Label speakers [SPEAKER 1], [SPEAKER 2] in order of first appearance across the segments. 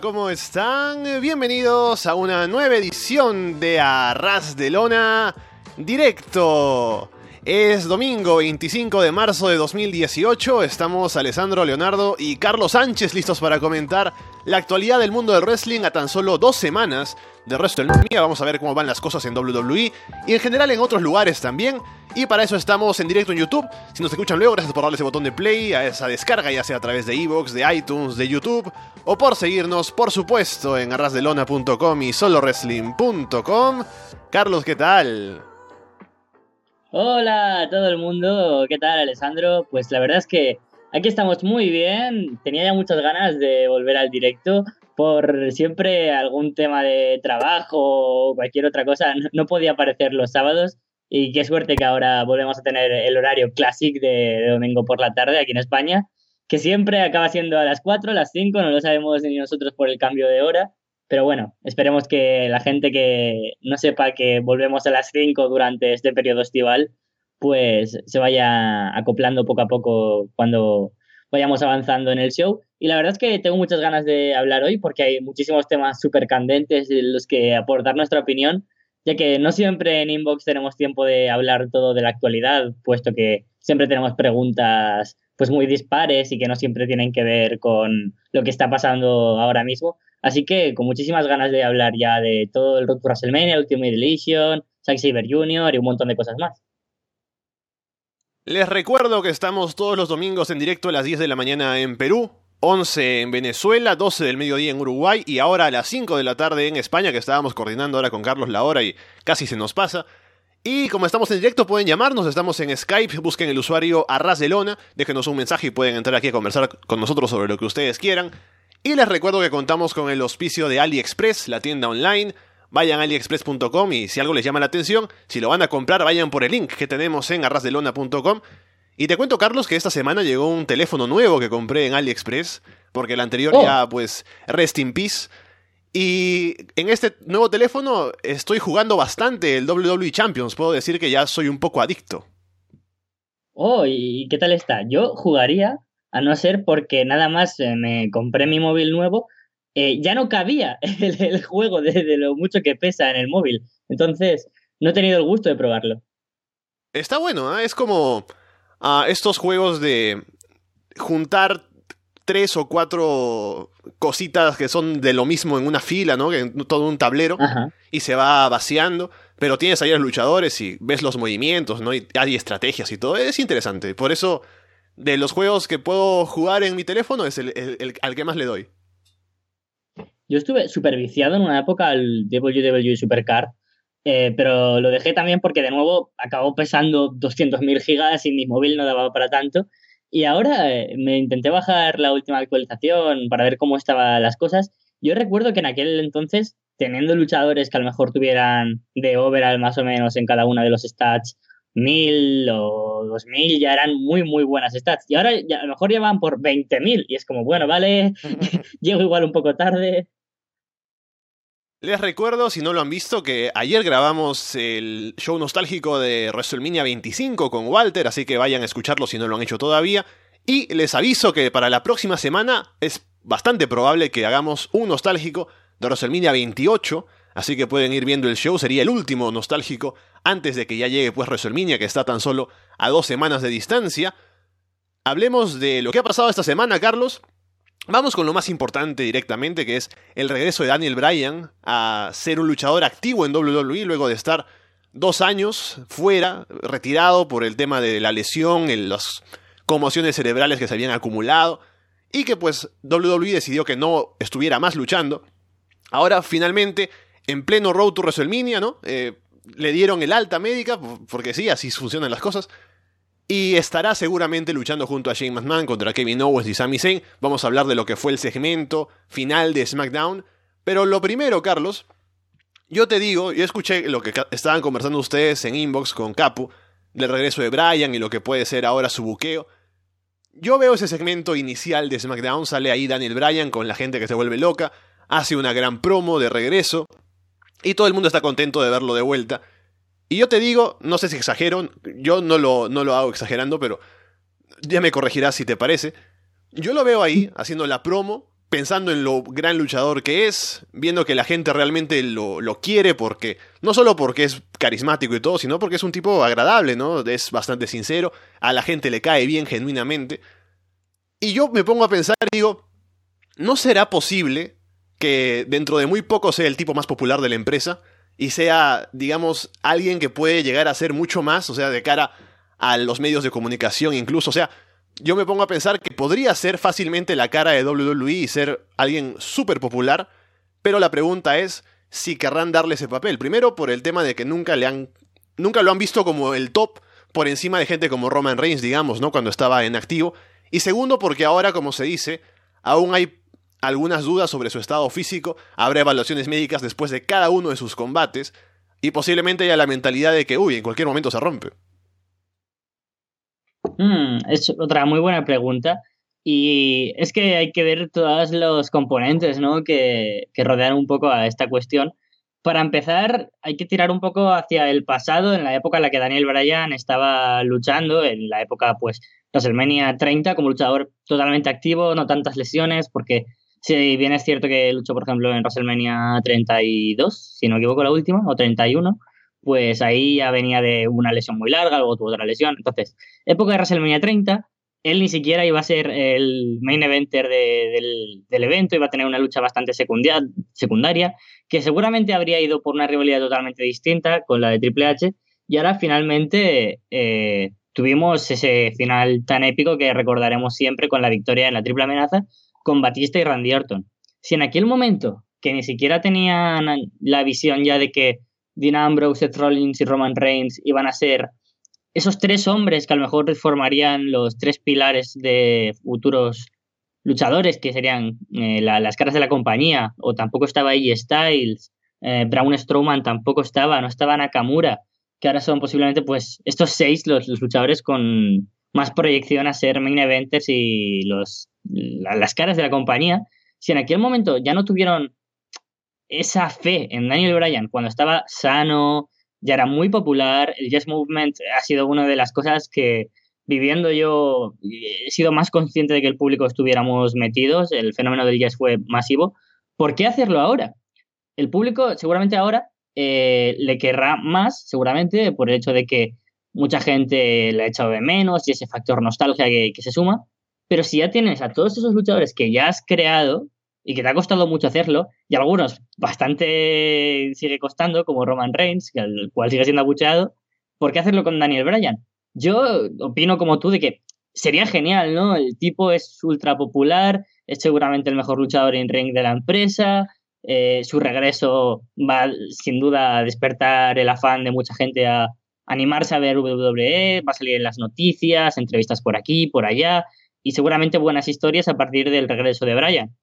[SPEAKER 1] ¿cómo están? Bienvenidos a una nueva edición de Arras de Lona Directo. Es domingo 25 de marzo de 2018, estamos Alessandro Leonardo y Carlos Sánchez listos para comentar la actualidad del mundo del wrestling a tan solo dos semanas de WrestleMania. Vamos a ver cómo van las cosas en WWE y en general en otros lugares también. Y para eso estamos en directo en YouTube. Si nos escuchan luego, gracias por darle ese botón de play a esa descarga, ya sea a través de Evox, de iTunes, de YouTube, o por seguirnos, por supuesto, en arrasdelona.com y solowrestling.com. Carlos, ¿qué tal?
[SPEAKER 2] Hola a todo el mundo, ¿qué tal Alessandro? Pues la verdad es que aquí estamos muy bien, tenía ya muchas ganas de volver al directo por siempre algún tema de trabajo o cualquier otra cosa, no podía aparecer los sábados y qué suerte que ahora volvemos a tener el horario clásico de, domingo por la tarde aquí en España, que siempre acaba siendo a las 4, a las 5, no lo sabemos ni nosotros por el cambio de hora, pero bueno, esperemos que la gente que no sepa que volvemos a las 5 durante este periodo estival, pues se vaya acoplando poco a poco cuando vayamos avanzando en el show. Y la verdad es que tengo muchas ganas de hablar hoy porque hay muchísimos temas súper candentes en los que aportar nuestra opinión, ya que no siempre en Inbox tenemos tiempo de hablar todo de la actualidad, puesto que siempre tenemos preguntas pues muy dispares y que no siempre tienen que ver con lo que está pasando ahora mismo. Así que con muchísimas ganas de hablar ya de todo el Road to WrestleMania, Ultimate Deletion, Zack Saber Jr. y un montón de cosas más.
[SPEAKER 1] Les recuerdo que estamos todos los domingos en directo a las 10 de la mañana en Perú, 11 en Venezuela, 12 del mediodía en Uruguay y ahora a las 5 de la tarde en España, que estábamos coordinando ahora con Carlos la hora y casi se nos pasa. Y como estamos en directo, pueden llamarnos, estamos en Skype, busquen el usuario Arras de Lona, déjenos un mensaje y pueden entrar aquí a conversar con nosotros sobre lo que ustedes quieran. Y les recuerdo que contamos con el auspicio de AliExpress, la tienda online. Vayan a aliexpress.com y si algo les llama la atención, si lo van a comprar, vayan por el link que tenemos en arrasdelona.com. Y te cuento, Carlos, que esta semana llegó un teléfono nuevo que compré en AliExpress, porque el anterior
[SPEAKER 2] Oh.
[SPEAKER 1] ya, pues, rest in peace. Y en este nuevo teléfono estoy jugando bastante el WWE Champions. Puedo decir que ya soy un poco adicto.
[SPEAKER 2] Oh, ¿y qué tal está? Yo jugaría, a no ser porque nada más eh, me compré mi móvil nuevo, eh, ya no cabía el, el juego de, de lo mucho que pesa en el móvil. Entonces, no he tenido el gusto de probarlo.
[SPEAKER 1] Está bueno, ¿eh? es como ah, estos juegos de juntar tres o cuatro cositas que son de lo mismo en una fila, ¿no? En todo un tablero
[SPEAKER 2] Ajá.
[SPEAKER 1] y se va vaciando, pero tienes ahí a los luchadores y ves los movimientos, ¿no? Y hay estrategias y todo, es interesante. Por eso, de los juegos que puedo jugar en mi teléfono, es el, el- el- al que más le doy.
[SPEAKER 2] Yo estuve súper viciado en una época al WWE Supercar, eh, pero lo dejé también porque de nuevo acabó pesando 200.000 gigas y mi móvil no daba para tanto. Y ahora eh, me intenté bajar la última actualización para ver cómo estaban las cosas. Yo recuerdo que en aquel entonces, teniendo luchadores que a lo mejor tuvieran de overall más o menos en cada una de los stats 1000 o 2000, ya eran muy, muy buenas stats. Y ahora ya, a lo mejor ya van por 20.000 y es como, bueno, vale, llego igual un poco tarde.
[SPEAKER 1] Les recuerdo, si no lo han visto, que ayer grabamos el show nostálgico de WrestleMania 25 con Walter, así que vayan a escucharlo si no lo han hecho todavía. Y les aviso que para la próxima semana es bastante probable que hagamos un nostálgico de WrestleMania 28, así que pueden ir viendo el show, sería el último nostálgico antes de que ya llegue pues WrestleMania, que está tan solo a dos semanas de distancia. Hablemos de lo que ha pasado esta semana, Carlos. Vamos con lo más importante directamente, que es el regreso de Daniel Bryan a ser un luchador activo en WWE luego de estar dos años fuera, retirado por el tema de la lesión, las conmociones cerebrales que se habían acumulado, y que pues WWE decidió que no estuviera más luchando. Ahora finalmente, en pleno Road to WrestleMania, ¿no? Eh, le dieron el alta médica, porque sí, así funcionan las cosas. Y estará seguramente luchando junto a Shane McMahon contra Kevin Owens y Sami Zayn. Vamos a hablar de lo que fue el segmento final de SmackDown. Pero lo primero, Carlos, yo te digo, yo escuché lo que estaban conversando ustedes en inbox con Capu, del regreso de Bryan y lo que puede ser ahora su buqueo. Yo veo ese segmento inicial de SmackDown, sale ahí Daniel Bryan con la gente que se vuelve loca, hace una gran promo de regreso, y todo el mundo está contento de verlo de vuelta. Y yo te digo, no sé si exagero, yo no lo, no lo hago exagerando, pero ya me corregirás si te parece. Yo lo veo ahí, haciendo la promo, pensando en lo gran luchador que es, viendo que la gente realmente lo, lo, quiere porque, no solo porque es carismático y todo, sino porque es un tipo agradable, ¿no? Es bastante sincero, a la gente le cae bien genuinamente. Y yo me pongo a pensar y digo, ¿no será posible que dentro de muy poco sea el tipo más popular de la empresa y sea, digamos, alguien que puede llegar a ser mucho más, o sea, de cara a los medios de comunicación incluso, o sea, yo me pongo a pensar que podría ser fácilmente la cara de WWE y ser alguien súper popular, pero la pregunta es si querrán darle ese papel. Primero por el tema de que nunca le han nunca lo han visto como el top por encima de gente como Roman Reigns, digamos, ¿no? Cuando estaba en activo. Y segundo porque ahora, como se dice, aún hay algunas dudas sobre su estado físico, habrá evaluaciones médicas después de cada uno de sus combates y posiblemente haya la mentalidad de que, uy, en cualquier momento se rompe.
[SPEAKER 2] Mm, es otra muy buena pregunta. Y es que hay que ver todos los componentes ¿no? que, que rodean un poco a esta cuestión. Para empezar, hay que tirar un poco hacia el pasado, en la época en la que Daniel Bryan estaba luchando, en la época, pues, WrestleMania 30, como luchador totalmente activo, no tantas lesiones, porque si bien es cierto que luchó, por ejemplo, en WrestleMania 32, si no me equivoco, la última, o 31, pues ahí ya venía de una lesión muy larga, luego tuvo otra lesión. Entonces, época de WrestleMania 30, él ni siquiera iba a ser el main eventer del, evento, iba a tener una lucha bastante secundaria, que seguramente habría ido por una rivalidad totalmente distinta con la de Triple H, y ahora finalmente eh, tuvimos ese final tan épico que recordaremos siempre con la victoria en la triple amenaza con Batista y Randy Orton. Si en aquel momento, que ni siquiera tenían la visión ya de que Dean Ambrose, Seth Rollins y Roman Reigns iban a ser esos tres hombres que a lo mejor formarían los tres pilares de futuros luchadores, que serían eh, las caras de la compañía, o tampoco estaba ahí Styles, eh, Braun Strowman tampoco estaba, no estaba Nakamura, que ahora son posiblemente pues estos seis los, luchadores con más proyección a ser main eventers y los, las caras de la compañía. Si en aquel momento ya no tuvieron esa fe en Daniel Bryan cuando estaba sano, ya era muy popular. El Yes Movement ha sido una de las cosas que viviendo yo he sido más consciente de que el público estuviéramos metidos. El fenómeno del Yes fue masivo. ¿Por qué hacerlo ahora? El público seguramente ahora eh, le querrá más, seguramente, por el hecho de que mucha gente le ha echado de menos y ese factor nostalgia que se suma. Pero si ya tienes a todos esos luchadores que ya has creado, y que te ha costado mucho hacerlo, y algunos bastante sigue costando, como Roman Reigns, que el cual sigue siendo abucheado, ¿por qué hacerlo con Daniel Bryan? Yo opino como tú de que sería genial, ¿no? El tipo es ultra popular, es seguramente el mejor luchador en ring de la empresa, eh, su regreso va sin duda a despertar el afán de mucha gente a animarse a ver WWE, va a salir en las noticias, entrevistas por aquí, por allá, y seguramente buenas historias a partir del regreso de Bryan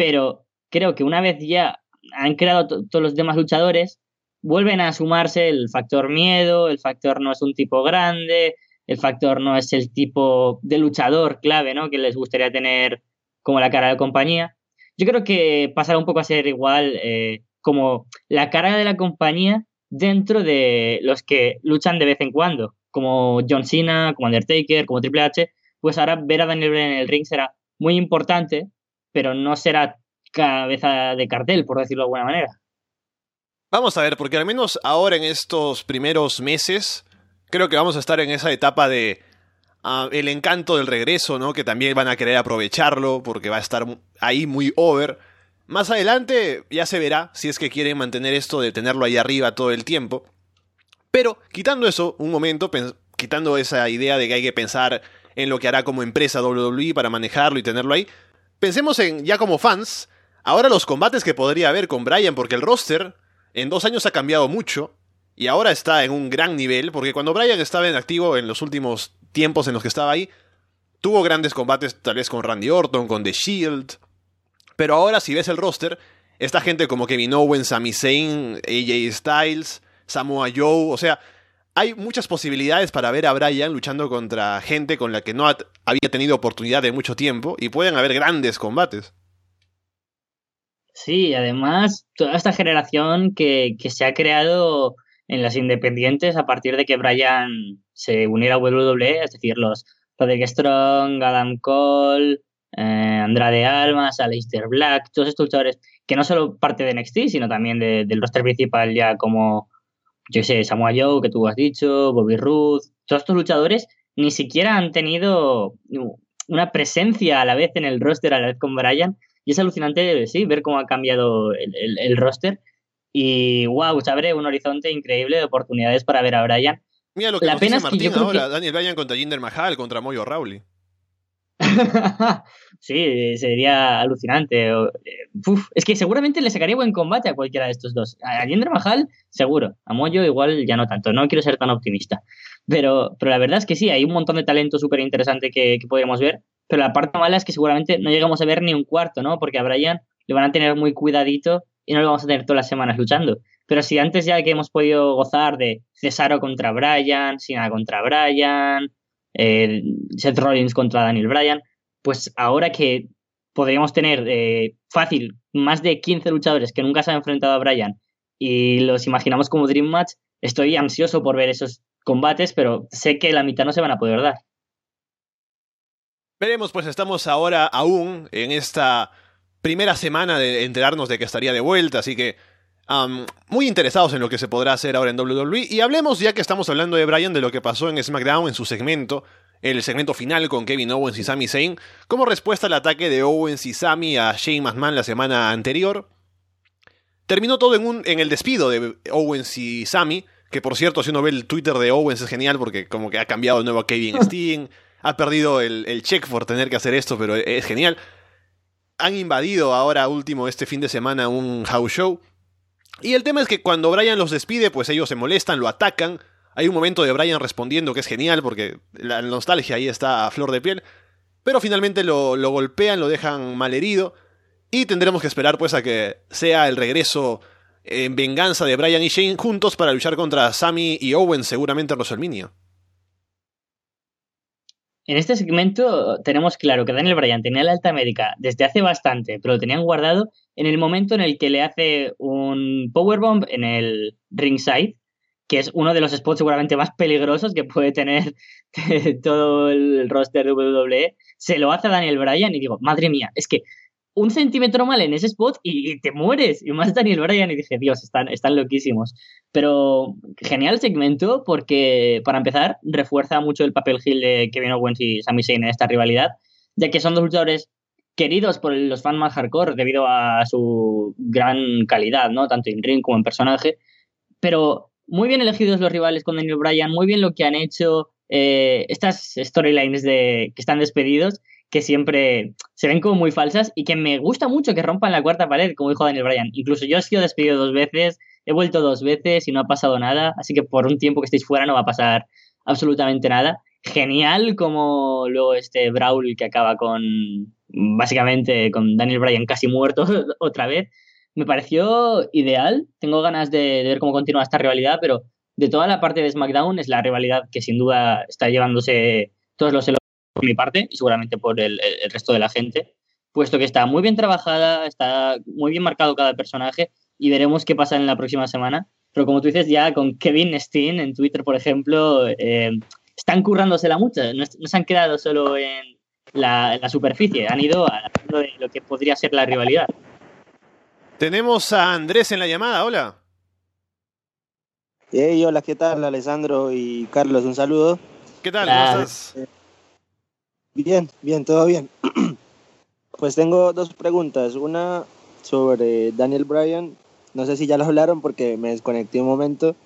[SPEAKER 2] pero creo que una vez ya han creado todos los demás luchadores, vuelven a sumarse el factor miedo, el factor no es un tipo grande, el factor no es el tipo de luchador clave, ¿no? Que les gustaría tener como la cara de compañía. Yo creo que pasará un poco a ser igual eh, como la cara de la compañía dentro de los que luchan de vez en cuando, como John Cena, como Undertaker, como Triple H, pues ahora ver a Daniel Bryan en el ring será muy importante pero no será cabeza de cartel, por decirlo de alguna manera.
[SPEAKER 1] Vamos a ver, porque al menos ahora en estos primeros meses, creo que vamos a estar en esa etapa de ah, el encanto del regreso, ¿no? Que también van a querer aprovecharlo porque va a estar ahí muy over. Más adelante ya se verá si es que quieren mantener esto de tenerlo ahí arriba todo el tiempo. Pero quitando eso, un momento, quitando esa idea de que hay que pensar en lo que hará como empresa WWE para manejarlo y tenerlo ahí, Pensemos en, ya como fans, ahora los combates que podría haber con Brian, porque el roster en dos años ha cambiado mucho y ahora está en un gran nivel, porque cuando Brian estaba en activo en los últimos tiempos en los que estaba ahí, tuvo grandes combates tal vez con Randy Orton, con The Shield, pero ahora si ves el roster, esta gente como Kevin Owens, Sami Zayn, AJ Styles, Samoa Joe, o sea, hay muchas posibilidades para ver a Brian luchando contra gente con la que no había tenido oportunidad de mucho tiempo y pueden haber grandes combates.
[SPEAKER 2] Sí, además, toda esta generación que, se ha creado en las independientes a partir de que Brian se uniera a WWE, es decir, los Roderick Strong, Adam Cole, eh, Andrade Almas, Aleister Black, todos estos luchadores que no solo parte de NXT, sino también del roster principal ya como, yo sé, Samoa Joe, que tú has dicho, Bobby Roode, todos estos luchadores ni siquiera han tenido una presencia a la vez en el roster, a la vez con Brian, y es alucinante, sí, ver cómo ha cambiado el, roster. Y wow, se abre un horizonte increíble de oportunidades para ver a Brian.
[SPEAKER 1] Mira lo que la pena es Martín ahora, Daniel Bryan contra Jinder Mahal, contra Moyo Rawley.
[SPEAKER 2] sí, sería alucinante. Eh, es que seguramente le sacaría buen combate a cualquiera de estos dos. A Jinder Mahal, seguro. A Moyo igual ya no tanto. No quiero ser tan optimista. Pero, pero la verdad es que sí, hay un montón de talento súper interesante que, que podríamos ver. Pero la parte mala es que seguramente no llegamos a ver ni un cuarto, ¿no? Porque a Brian le van a tener muy cuidadito y no lo vamos a tener todas las semanas luchando. Pero si antes ya que hemos podido gozar de Cesaro contra Brian, Sina contra Brian, eh, Seth Rollins contra Daniel Bryan, pues ahora que podríamos tener eh, fácil más de 15 luchadores que nunca se han enfrentado a Bryan y los imaginamos como Dream Match, estoy ansioso por ver esos combates, pero sé que la mitad no se van a poder dar.
[SPEAKER 1] Veremos, pues estamos ahora aún en esta primera semana de enterarnos de que estaría de vuelta, así que muy interesados en lo que se podrá hacer ahora en WWE. Y hablemos, ya que estamos hablando de Bryan, de lo que pasó en SmackDown en su segmento, el segmento final con Kevin Owens y Sami Zayn, como respuesta al ataque de Owens y Sami a Shane McMahon la semana anterior. Terminó todo en, un, en el despido de Owens y Sami, que por cierto, si uno ve el Twitter de Owens es genial porque como que ha cambiado de nuevo a Kevin Steen ha perdido el, check por tener que hacer esto, pero es genial. Han invadido ahora último este fin de semana un house show. Y el tema es que cuando Brian los despide, pues ellos se molestan, lo atacan. Hay un momento de Brian respondiendo que es genial porque la nostalgia ahí está a flor de piel. Pero finalmente lo, lo golpean, lo dejan malherido. Y tendremos que esperar pues a que sea el regreso en venganza de Brian y Shane juntos para luchar contra Sammy y Owen seguramente en WrestleMania.
[SPEAKER 2] En este segmento tenemos claro que Daniel Bryan tenía la alta médica desde hace bastante, pero lo tenían guardado en el momento en el que le hace un powerbomb en el ringside, que es uno de los spots seguramente más peligrosos que puede tener todo el roster de WWE. Se lo hace a Daniel Bryan y digo, madre mía, es que un centímetro mal en ese spot y, te mueres. Y más Daniel Bryan y dije, Dios, están, están loquísimos. Pero genial segmento porque, para empezar, refuerza mucho el papel Hill de Kevin Owens y Sami Zayn en esta rivalidad, ya que son dos luchadores queridos por los fans más hardcore debido a su gran calidad, ¿no? Tanto en ring como en personaje. Pero muy bien elegidos los rivales con Daniel Bryan, muy bien lo que han hecho. Eh, estas storylines de que están despedidos que siempre se ven como muy falsas y que me gusta mucho que rompan la cuarta pared, como dijo Daniel Bryan. Incluso yo he sido despedido dos veces, he vuelto dos veces y no ha pasado nada, así que por un tiempo que estéis fuera no va a pasar absolutamente nada. Genial como luego este Brawl que acaba con, básicamente, con Daniel Bryan casi muerto otra vez. Me pareció ideal, tengo ganas de, ver cómo continúa esta rivalidad, pero de toda la parte de SmackDown es la rivalidad que sin duda está llevándose todos los por mi parte y seguramente por el, resto de la gente, puesto que está muy bien trabajada, está muy bien marcado cada personaje y veremos qué pasa en la próxima semana. Pero como tú dices, ya con Kevin Steen en Twitter, por ejemplo, eh, están currándosela mucho, no, no, se han quedado solo en la, superficie, han ido a lo que podría ser la rivalidad.
[SPEAKER 1] Tenemos a Andrés en la llamada, hola.
[SPEAKER 3] Hey, hola, ¿qué tal, Alessandro y Carlos? Un saludo.
[SPEAKER 1] ¿Qué tal? ¿Cómo estás?
[SPEAKER 3] Bien, bien, todo bien. Pues tengo dos preguntas. Una sobre Daniel Bryan. No sé si ya lo hablaron porque me desconecté un momento.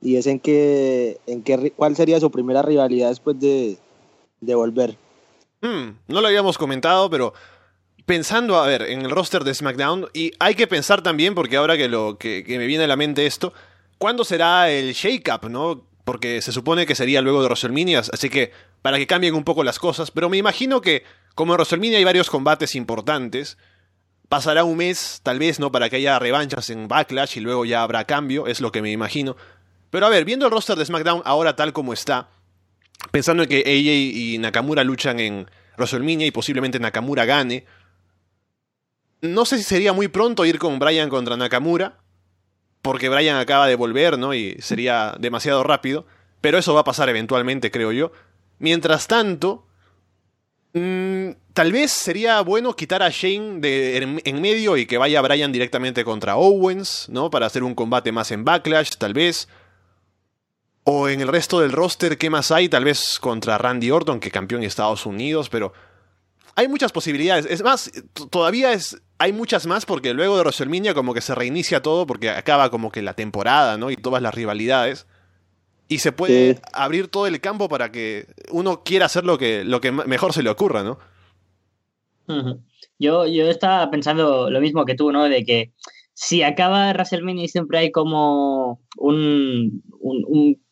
[SPEAKER 3] Y es en qué, en qué, cuál sería su primera rivalidad después de, de volver.
[SPEAKER 1] Hmm, no lo habíamos comentado, pero pensando, a ver, en el roster de SmackDown, y hay que pensar también, porque ahora que, lo, que, que me viene a la mente esto, ¿cuándo será el shake-up, no? Porque se supone que sería luego de WrestleMania, así que para que cambien un poco las cosas, pero me imagino que como en WrestleMania hay varios combates importantes, pasará un mes, tal vez, ¿no? Para que haya revanchas en Backlash y luego ya habrá cambio, es lo que me imagino. Pero a ver, viendo el roster de SmackDown ahora tal como está, pensando en que AJ y Nakamura luchan en WrestleMania y posiblemente Nakamura gane, no sé si sería muy pronto ir con Bryan contra Nakamura, porque Bryan acaba de volver, ¿no? Y sería demasiado rápido, pero eso va a pasar eventualmente, creo yo. Mientras tanto, Mm, tal vez sería bueno quitar a Shane de, en, medio y que vaya Brian directamente contra Owens, ¿no? Para hacer un combate más en Backlash, tal vez. O en el resto del roster, ¿qué más hay? Tal vez contra Randy Orton, que campeón en Estados Unidos, pero hay muchas posibilidades. Es más, todavía es, hay muchas más porque luego de WrestleMania como que se reinicia todo porque acaba como que la temporada, ¿no? Y todas las rivalidades. Y se puede abrir todo el campo para que uno quiera hacer lo que, lo que mejor se le ocurra, ¿no?
[SPEAKER 2] yo, yo estaba pensando lo mismo que tú, ¿no? De que si acaba WrestleMania siempre hay como un, un,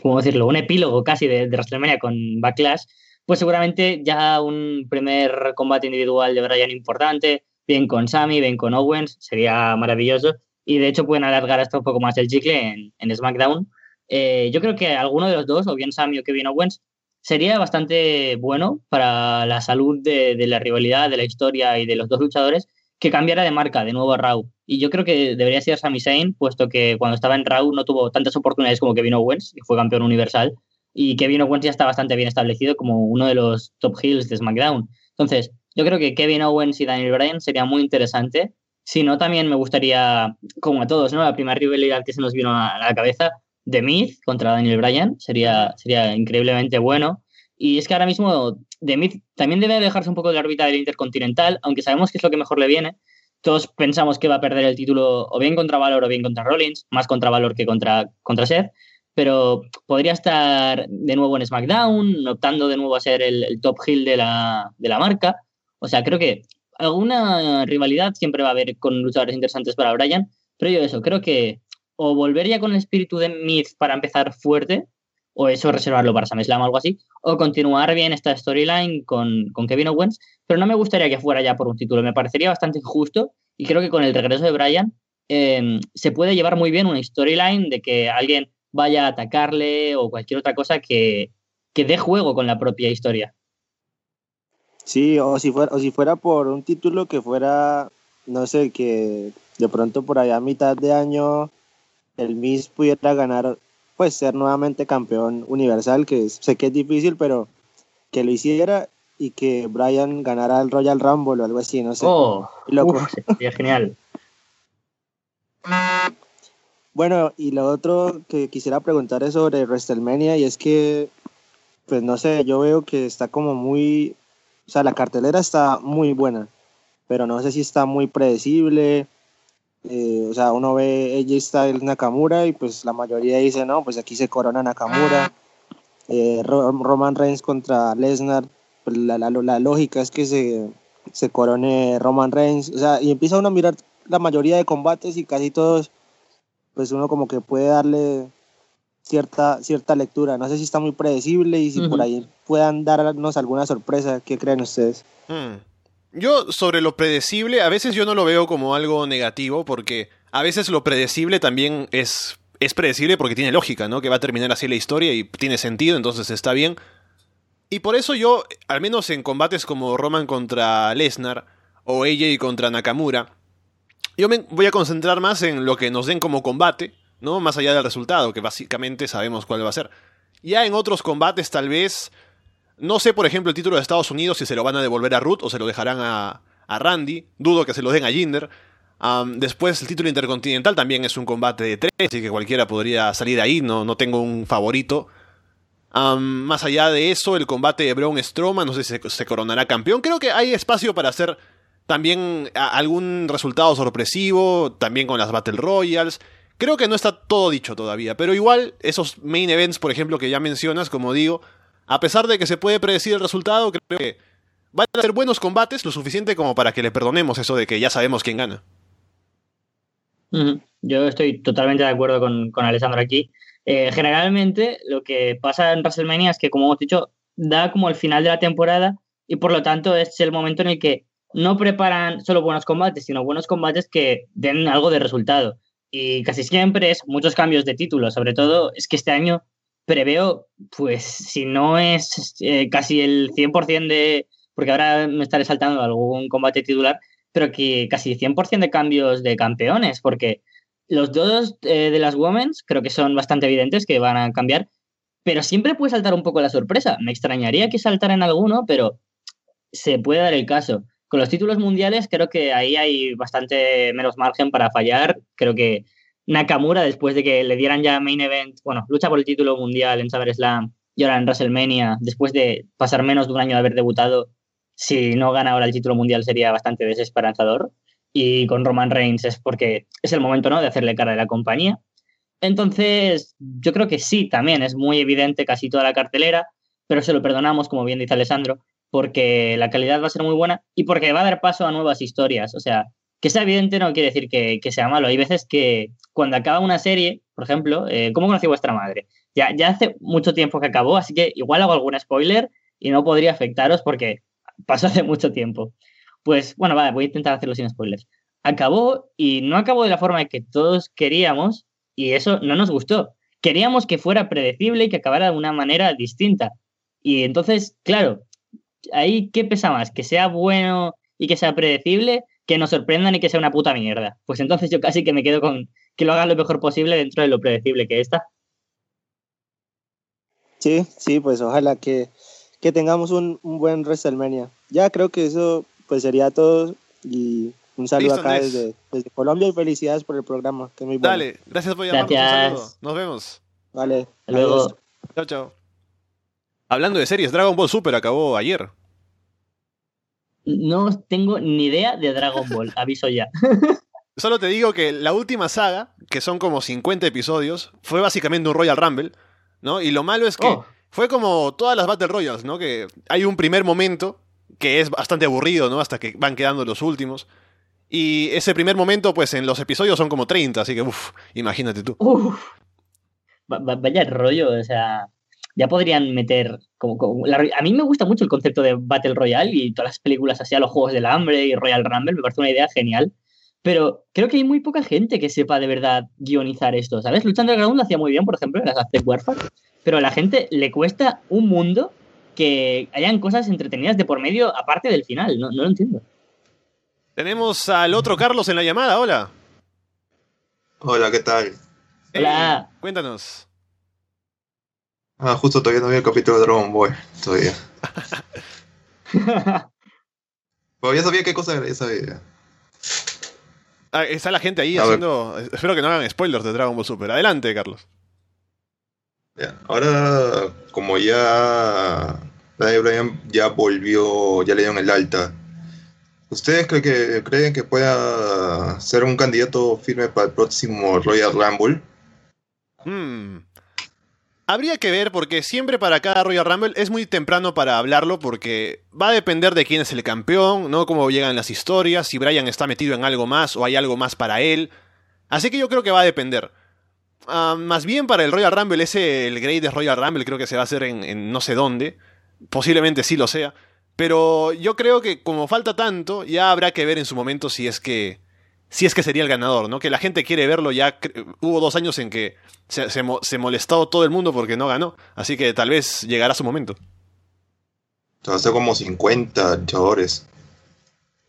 [SPEAKER 2] ¿cómo decirlo? Un epílogo casi de, de WrestleMania con Backlash, pues seguramente ya un primer combate individual de Brian importante, bien con Sammy, bien con Owens, sería maravilloso. Y de hecho pueden alargar hasta un poco más el chicle en, en SmackDown eh, yo creo que alguno de los dos, o bien Sammy o Kevin Owens, sería bastante bueno para la salud de, la rivalidad, de la historia y de los dos luchadores que cambiara de marca de nuevo a Raw. Y yo creo que debería ser Sami Zayn, puesto que cuando estaba en Raw no tuvo tantas oportunidades como Kevin Owens, que fue campeón universal, y Kevin Owens ya está bastante bien establecido como uno de los top heels de SmackDown. Entonces, yo creo que Kevin Owens y Daniel Bryan sería muy interesante. Si no, también me gustaría, como a todos, ¿no? La primera rivalidad que se nos vino a la cabeza, The contra Daniel Bryan sería, sería increíblemente bueno. Y es que ahora mismo The también debe dejarse un poco de la órbita del Intercontinental, aunque sabemos que es lo que mejor le viene. Todos pensamos que va a perder el título o bien contra Valor o bien contra Rollins, más contra Valor que contra, contra Seth, pero podría estar de nuevo en SmackDown, optando de nuevo a ser el, top heel de la, de la marca. O sea, creo que alguna rivalidad siempre va a haber con luchadores interesantes para Bryan, pero yo eso, creo que o volver ya con el espíritu de Myth para empezar fuerte, o eso reservarlo para SummerSlam o algo así, o continuar bien esta storyline con, con, Kevin Owens, pero no me gustaría que fuera ya por un título, me parecería bastante injusto y creo que con el regreso de Bryan em, se puede llevar muy bien una storyline de que alguien vaya a atacarle o cualquier otra cosa que, que dé juego con la propia historia.
[SPEAKER 3] Sí, o si fuera, o si fuera por un título que fuera, no sé, que de pronto por allá a mitad de año el Miss pudiera ganar, pues ser nuevamente campeón universal, que sé que es difícil, pero que lo hiciera y que Brian ganara el Royal Rumble o algo así, no sé.
[SPEAKER 2] Oh, sería genial.
[SPEAKER 3] Bueno, y lo otro que quisiera preguntar es sobre WrestleMania y es que, pues no sé, yo veo que está como muy, o sea, la cartelera está muy buena, pero no sé si está muy predecible eh, o sea, uno ve AJ Styles Nakamura y pues la mayoría dice, no, pues aquí se corona Nakamura. Eh, Roman Reigns contra Lesnar, pues la, la, la, lógica es que se, se corone Roman Reigns. O sea, y empieza uno a mirar la mayoría de combates y casi todos, pues uno como que puede darle cierta, cierta lectura. No sé si está muy predecible y si por ahí puedan darnos alguna sorpresa. ¿Qué creen ustedes?
[SPEAKER 1] Hmm. Yo sobre lo predecible, a veces yo no lo veo como algo negativo porque a veces lo predecible también es, es predecible porque tiene lógica, ¿no? Que va a terminar así la historia y tiene sentido, entonces está bien. Y por eso yo, al menos en combates como Roman contra Lesnar o AJ contra Nakamura, yo me voy a concentrar más en lo que nos den como combate, ¿no? Más allá del resultado, que básicamente sabemos cuál va a ser. Ya en otros combates tal vez no sé, por ejemplo, el título de Estados Unidos si se lo van a devolver a Ruth o se lo dejarán a, Randy. Dudo que se lo den a Jinder. después, el título intercontinental también es un combate de tres, así que cualquiera podría salir ahí. No, no tengo un favorito. más allá de eso, el combate de Braun Strowman, no sé si se, coronará campeón. Creo que hay espacio para hacer también algún resultado sorpresivo, también con las Battle Royals. Creo que no está todo dicho todavía, pero igual esos main events, por ejemplo, que ya mencionas, como digo, a pesar de que se puede predecir el resultado, creo que van a ser buenos combates, lo suficiente como para que le perdonemos eso de que ya sabemos quién gana.
[SPEAKER 2] Yo estoy totalmente de acuerdo con, Alessandro aquí. Eh, generalmente lo que pasa en WrestleMania es que, como hemos dicho, da como el final de la temporada y por lo tanto es el momento en el que no preparan solo buenos combates, sino buenos combates que den algo de resultado. Y casi siempre es muchos cambios de título, sobre todo es que este año preveo, pues si no es eh, casi el 100% de, porque ahora me estaré saltando algún combate titular, pero que casi 100% de cambios de campeones, porque los dos eh, de las Women's creo que son bastante evidentes que van a cambiar, pero siempre puede saltar un poco la sorpresa. Me extrañaría que saltaran alguno, pero se puede dar el caso. Con los títulos mundiales creo que ahí hay bastante menos margen para fallar. Creo que Nakamura, después de que le dieran ya main event, bueno, lucha por el título mundial en SummerSlam y ahora en WrestleMania, después de pasar menos de un año de haber debutado, si no gana ahora el título mundial sería bastante desesperanzador. Y con Roman Reigns es porque es el momento, ¿no?, de hacerle cara a la compañía. Entonces, yo creo que sí, también es muy evidente casi toda la cartelera, pero se lo perdonamos, como bien dice Alessandro, porque la calidad va a ser muy buena y porque va a dar paso a nuevas historias. O sea, que sea evidente no quiere decir que, sea malo. Hay veces que cuando acaba una serie, por ejemplo, eh, ¿cómo conocí vuestra madre? Ya, ya hace mucho tiempo que acabó, así que igual hago algún spoiler y no podría afectaros porque pasó hace mucho tiempo. Pues bueno, vale, voy a intentar hacerlo sin spoilers. Acabó y no acabó de la forma que todos queríamos y eso no nos gustó. Queríamos que fuera predecible y que acabara de una manera distinta. Y entonces, claro, ahí qué pesa más, que sea bueno y que sea predecible, que nos sorprendan y que sea una puta mierda. Pues entonces yo casi que me quedo con que lo haga lo mejor posible dentro de lo predecible que está.
[SPEAKER 3] Sí, sí, pues ojalá que, tengamos un, buen WrestleMania. Ya creo que eso pues sería todo y un saludo acá desde, Colombia y felicidades por el programa, que es muy bueno.
[SPEAKER 1] Dale, gracias por llamarnos, un saludo. Nos vemos.
[SPEAKER 3] Vale,
[SPEAKER 2] luego.
[SPEAKER 1] Chao, chao. Hablando de series, Dragon Ball Super acabó ayer.
[SPEAKER 2] No tengo ni idea de Dragon Ball, aviso ya.
[SPEAKER 1] Solo te digo que la última saga, que son como 50 episodios, fue básicamente un Royal Rumble, ¿no? Y lo malo es que oh. fue como todas las Battle Royals, ¿no? Que hay un primer momento que es bastante aburrido, ¿no? Hasta que van quedando los últimos. Y ese primer momento, pues en los episodios son como 30, así que, uff, imagínate tú.
[SPEAKER 2] Uf. Vaya rollo, o sea ya podrían meter como, a mí me gusta mucho el concepto de Battle Royale y todas las películas así a los Juegos del Hambre y Royal Rumble, me parece una idea genial. Pero creo que hay muy poca gente que sepa de verdad guionizar esto, ¿sabes? Luchando Ground lo hacía muy bien, por ejemplo, en las Aztec Warfare, pero a la gente le cuesta un mundo que hayan cosas entretenidas de por medio aparte del final, no, lo entiendo.
[SPEAKER 1] Tenemos al otro Carlos en la llamada, hola.
[SPEAKER 4] Hola, ¿qué tal?
[SPEAKER 2] Hola.
[SPEAKER 1] Cuéntanos.
[SPEAKER 4] Ah, justo todavía no había el capítulo de Dragon Ball, todavía. Pero ya sabía qué cosa era, ya sabía.
[SPEAKER 1] Ah, está la gente ahí haciendo. Espero que no hagan spoilers de Dragon Ball Super. Adelante, Carlos.
[SPEAKER 4] Ahora, como ya. Daniel Bryan ya volvió, ya le dieron el alta. ¿Ustedes creen que, creen que pueda ser un candidato firme para el próximo Royal Rumble?
[SPEAKER 1] Hmm. Habría que ver porque siempre para cada Royal Rumble es muy temprano para hablarlo porque va a depender de quién es el campeón, ¿no? Cómo llegan las historias, si Brian está metido en algo más o hay algo más para él. Así que yo creo que va a depender. Ah, más bien para el Royal Rumble, ese, el Greatest Royal Rumble creo que se va a hacer en, en no sé dónde. Posiblemente sí lo sea. Pero yo creo que como falta tanto, ya habrá que ver en su momento si es que si es que sería el ganador, ¿no? Que la gente quiere verlo ya. Hubo dos años en que se, se, molestó todo el mundo porque no ganó. Así que tal vez llegará su momento.
[SPEAKER 4] Hace como 50 luchadores.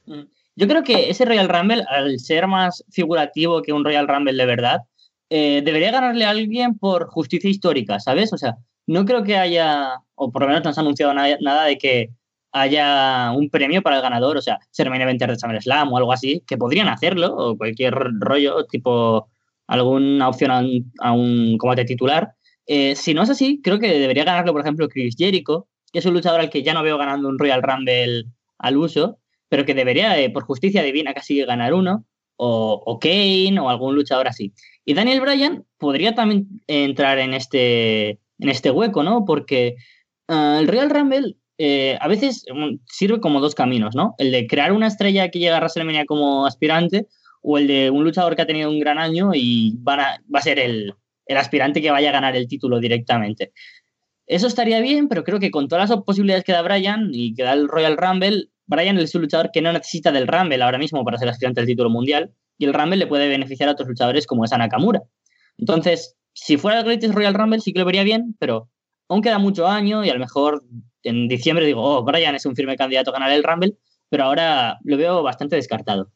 [SPEAKER 2] Mm. Yo creo que ese Royal Rumble, al ser más figurativo que un Royal Rumble de verdad, eh, debería ganarle a alguien por justicia histórica, ¿sabes? O sea, no creo que haya, o por lo menos no se ha anunciado nada de que haya un premio para el ganador, o sea, ser main eventer de SummerSlam o algo así, que podrían hacerlo, o cualquier rollo, tipo alguna opción a un, combate titular. Eh, si no es así, creo que debería ganarlo, por ejemplo, Chris Jericho, que es un luchador al que ya no veo ganando un Royal Rumble al uso, pero que debería, eh, por justicia divina, casi ganar uno, o, o, Kane, o algún luchador así. Y Daniel Bryan podría también entrar en este, en este hueco, ¿no? Porque eh, el Royal Rumble eh, a veces sirve como dos caminos, ¿no? El de crear una estrella que llega a WrestleMania como aspirante o el de un luchador que ha tenido un gran año y va a ser el, aspirante que vaya a ganar el título directamente. Eso estaría bien, pero creo que con todas las posibilidades que da Bryan y que da el Royal Rumble, Bryan es un luchador que no necesita del Rumble ahora mismo para ser aspirante al título mundial y el Rumble le puede beneficiar a otros luchadores como es Nakamura. Entonces, si fuera el Greatest Royal Rumble sí que lo vería bien, pero aún queda mucho año y a lo mejor en diciembre digo, oh, Brian es un firme candidato a ganar el Rumble, pero ahora lo veo bastante descartado.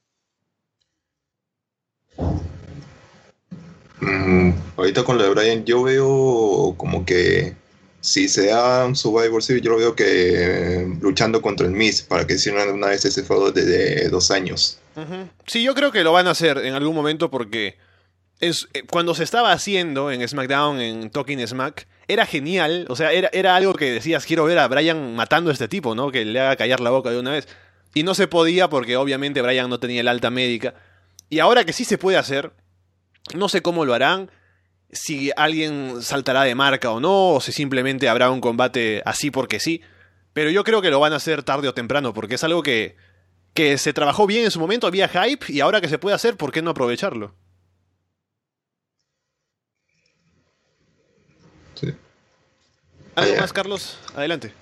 [SPEAKER 4] Mm, ahorita con lo de Brian, yo veo como que si se da un Survivor Series, yo lo veo que eh, luchando contra el Miz para que hicieran una vez ese feudo de, de dos años.
[SPEAKER 1] Sí, yo creo que lo van a hacer en algún momento porque eh, cuando se estaba haciendo en SmackDown, en Talking Smack, era genial. O sea, era, era algo que decías, quiero ver a Brian matando a este tipo, ¿no? Que le haga callar la boca de una vez. Y no se podía porque obviamente Brian no tenía el alta médica. Y ahora que sí se puede hacer, no sé cómo lo harán. Si alguien saltará de marca o no, o si simplemente habrá un combate así porque sí. Pero yo creo que lo van a hacer tarde o temprano, porque es algo que, que se trabajó bien en su momento, había hype, y ahora que se puede hacer, ¿por qué no aprovecharlo? ¿Algo
[SPEAKER 4] ya.
[SPEAKER 1] más, Carlos? Adelante.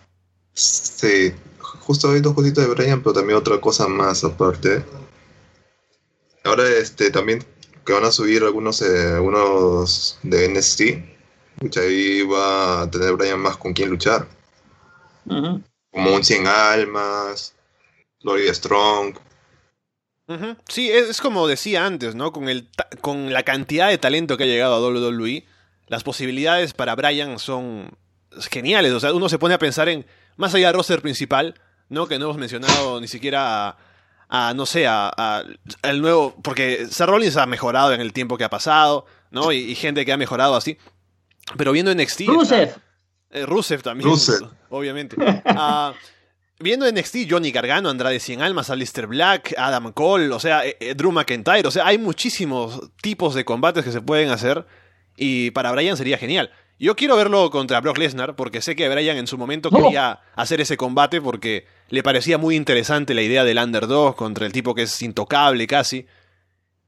[SPEAKER 4] Sí, justo hay dos cositas de Brian, pero también otra cosa más aparte. Ahora este también que van a subir algunos eh, algunos de. Pucha, ahí va a tener Brian más con quien luchar. Como un 100 almas, Gloria Strong.
[SPEAKER 1] Sí, es, es como decía antes, ¿no? Con, el con la cantidad de talento que ha llegado a WWE, las posibilidades para Brian son geniales. O sea, uno se pone a pensar en, más allá del roster principal, ¿no? Que no hemos mencionado ni siquiera a, a, no sé, a, a- al nuevo, porque Seth Rollins ha mejorado en el tiempo que ha pasado, ¿no? Y, y gente que ha mejorado así. Pero viendo NXT... está-
[SPEAKER 2] Rusev.
[SPEAKER 1] eh, Rusev también,
[SPEAKER 4] Rusev.
[SPEAKER 1] obviamente. Ah, viendo NXT, Johnny Gargano, Andrade Cien Almas, Alistair Black, Adam Cole, o sea, eh, eh, Drew McIntyre, o sea, hay muchísimos tipos de combates que se pueden hacer y para Bryan sería genial. Yo quiero verlo contra Brock Lesnar porque sé que Bryan en su momento quería hacer ese combate porque le parecía muy interesante la idea del underdog contra el tipo que es intocable casi.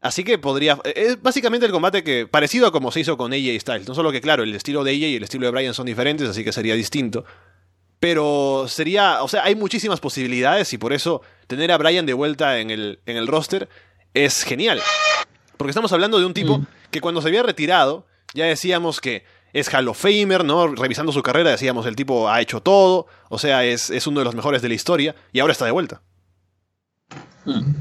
[SPEAKER 1] Así que podría. Es básicamente el combate que. parecido a como se hizo con AJ Styles. No solo que, claro, el estilo de AJ y el estilo de Bryan son diferentes, así que sería distinto. Pero sería. O sea, hay muchísimas posibilidades y por eso tener a Bryan de vuelta en el, en el roster es genial. Porque estamos hablando de un tipo
[SPEAKER 2] Mm.
[SPEAKER 1] que cuando se había retirado, ya decíamos que es Hall of Famer, ¿no? Revisando su carrera, decíamos el tipo ha hecho todo. O sea, es, es uno de los mejores de la historia y ahora está de vuelta.
[SPEAKER 2] Mm.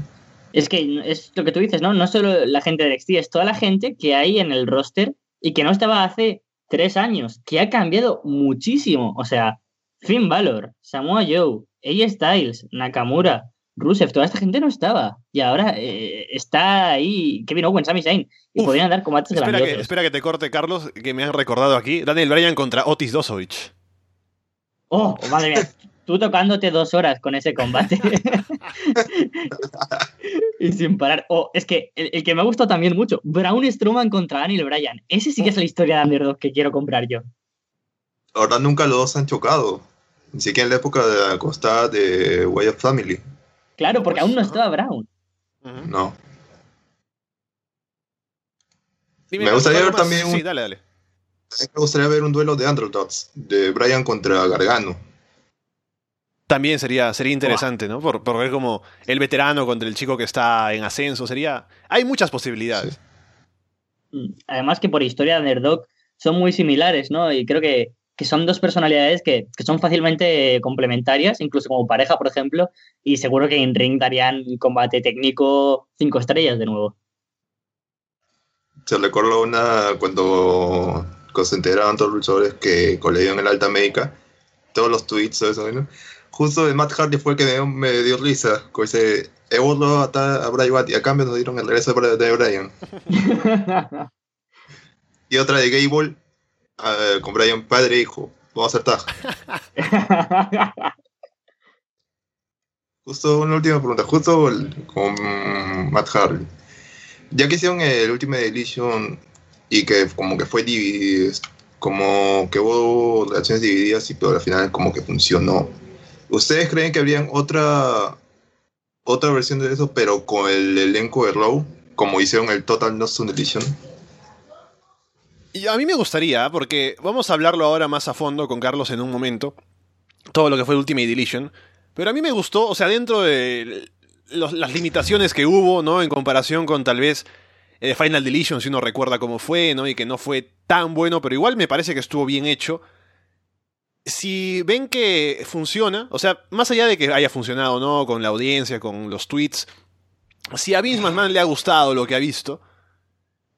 [SPEAKER 2] Es que es lo que tú dices, ¿no? No solo la gente de NXT, es toda la gente que hay en el roster y que no estaba hace tres años, que ha cambiado muchísimo. O sea, Finn Balor, Samoa Joe, AJ Styles, Nakamura, Rusev, toda esta gente no estaba. Y ahora eh, está ahí Kevin Owens, Sami Zayn. Y
[SPEAKER 1] Uf,
[SPEAKER 2] podrían dar combates
[SPEAKER 1] Espera que,
[SPEAKER 2] grandiosos.
[SPEAKER 1] espera que te corte, Carlos, que me han recordado aquí. Daniel Bryan contra Otis Dosovich.
[SPEAKER 2] Oh, madre mía. Tú tocándote dos horas con ese combate. y sin parar. Oh, es que el, el que me ha gustado también mucho, Braun Strowman contra Daniel Bryan. Ese sí que es la historia de Underdog que quiero comprar yo.
[SPEAKER 4] Ahora nunca los dos han chocado. Ni siquiera en la época de la costa de Wyatt Family.
[SPEAKER 2] Claro, porque
[SPEAKER 1] Pues,
[SPEAKER 2] aún no
[SPEAKER 1] ajá.
[SPEAKER 2] estaba Brown.
[SPEAKER 4] No.
[SPEAKER 1] Dime,
[SPEAKER 4] Me gustaría
[SPEAKER 1] ¿algo
[SPEAKER 4] ver también un-
[SPEAKER 1] Sí, dale, dale.
[SPEAKER 4] Me gustaría ver un duelo de underdogs. De Brian contra Gargano.
[SPEAKER 1] También sería, sería interesante, ¿no? Por, por ver como el veterano contra el chico que está en ascenso. Sería. Hay muchas posibilidades.
[SPEAKER 2] Mm, Además que por historia de Underdog son muy similares, ¿no? Y creo que, que son dos personalidades que, que son fácilmente complementarias, incluso como pareja, por ejemplo, y seguro que en ring darían combate técnico cinco estrellas de nuevo.
[SPEAKER 4] Se recuerdo una cuando, cuando se enteraron todos los luchadores que colegieron en la alta médica, todos los tweets, eso, ¿no? Justo de Matt Hardy fue el que me, me dio risa, que dice, he volado a, a Bray y a cambio nos dieron el regreso de Brian. Y otra de Gable, eh, con Brian padre e hijo, vamos a hacer tag. Justo una última pregunta, justo el- con Matt Hardy. Ya que hicieron el Ultimate Edition y que como que fue dividido, como que hubo reacciones divididas, y pero al final como que funcionó. ¿Ustedes creen que habrían otra otra versión de eso, pero con el elenco de Raw, como hicieron el Total Nostrum Edition?
[SPEAKER 1] Y a mí me gustaría, porque vamos a hablarlo ahora más a fondo con Carlos en un momento, todo lo que fue Ultimate Deletion, pero a mí me gustó, o sea, dentro de las limitaciones que hubo, ¿no? En comparación con tal vez eh, Final Deletion, si uno recuerda cómo fue, ¿no? Y que no fue tan bueno, pero igual me parece que estuvo bien hecho. Si ven que funciona, o sea, más allá de que haya funcionado, ¿no? Con la audiencia, con los tweets, si a Vince McMahon le ha gustado lo que ha visto,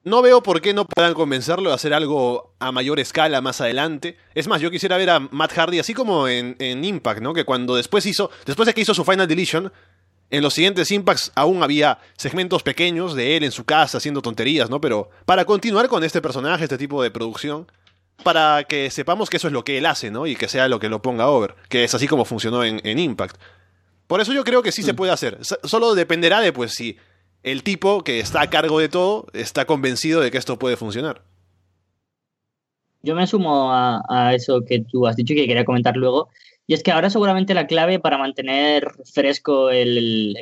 [SPEAKER 1] No veo por qué no puedan convencerlo de hacer algo a mayor escala más adelante. Es más, yo quisiera ver a Matt Hardy así como en, en Impact, ¿no? Que cuando después hizo, después de que hizo su Final Deletion, en los siguientes Impacts aún había segmentos pequeños de él en su casa haciendo tonterías, ¿no? Pero para continuar con este personaje, este tipo de producción, para que sepamos que eso es lo que él hace, ¿no? Y que sea lo que lo ponga over, que es así como funcionó en, en Impact. Por eso yo creo que sí se puede hacer. Solo dependerá de, pues, si el tipo que está a cargo de todo está convencido de que esto puede funcionar.
[SPEAKER 2] Yo me sumo a, eso que tú has dicho y que quería comentar luego. Y es que ahora seguramente la clave para mantener fresco el,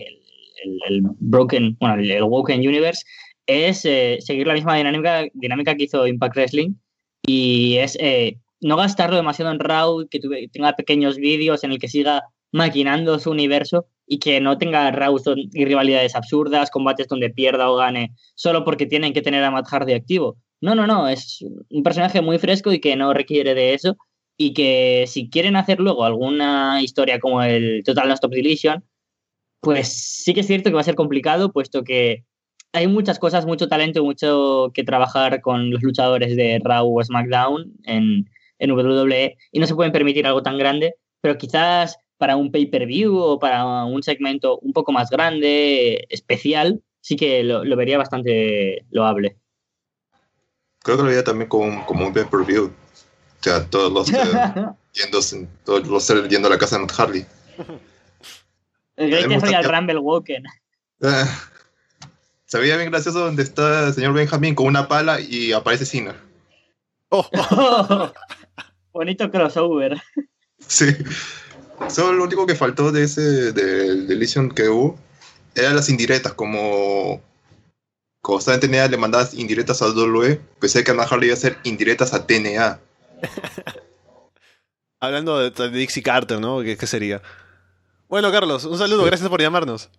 [SPEAKER 2] el- Broken, bueno, el, el Woken Universe es eh, seguir la misma dinámica, dinámica que hizo Impact Wrestling y es eh, no gastarlo demasiado en Raw, que tuve- tenga pequeños vídeos en el que siga maquinando su universo y que no tenga don- y rivalidades absurdas, combates donde pierda o gane solo porque tienen que tener a Matt Hardy activo. No, no, no, es un personaje muy fresco y que no requiere de eso y que si quieren hacer luego alguna historia como el Total No Stop Deletion, pues sí que es cierto que va a ser complicado puesto que hay muchas cosas, mucho talento, mucho que trabajar con los luchadores de Raw o SmackDown en, en WWE y no se pueden permitir algo tan grande, pero quizás para un pay-per-view o para un segmento un poco más grande, especial, sí que lo, lo vería bastante loable.
[SPEAKER 4] Creo que lo veía también como, como un pay-per-view. O sea, todos los eh, yendo, todos los seres yendo a la casa de Matt gusta
[SPEAKER 2] Royal
[SPEAKER 4] que-
[SPEAKER 2] Rumble Woken.
[SPEAKER 4] Eh, se veía bien gracioso donde está el señor Benjamin con una pala y aparece Cena.
[SPEAKER 1] Oh,
[SPEAKER 2] Bonito crossover.
[SPEAKER 4] Sí. Solo lo único que faltó de ese del Deletion que hubo eran las indirectas, como constantemente tenía le mandabas indirectas a WWE, pensé que a Matt Hardy iba a hacer indirectas a TNA.
[SPEAKER 1] hablando de, de Dixie Carter, ¿no? ¿Qué, qué sería? Bueno, Carlos, un saludo, gracias por llamarnos.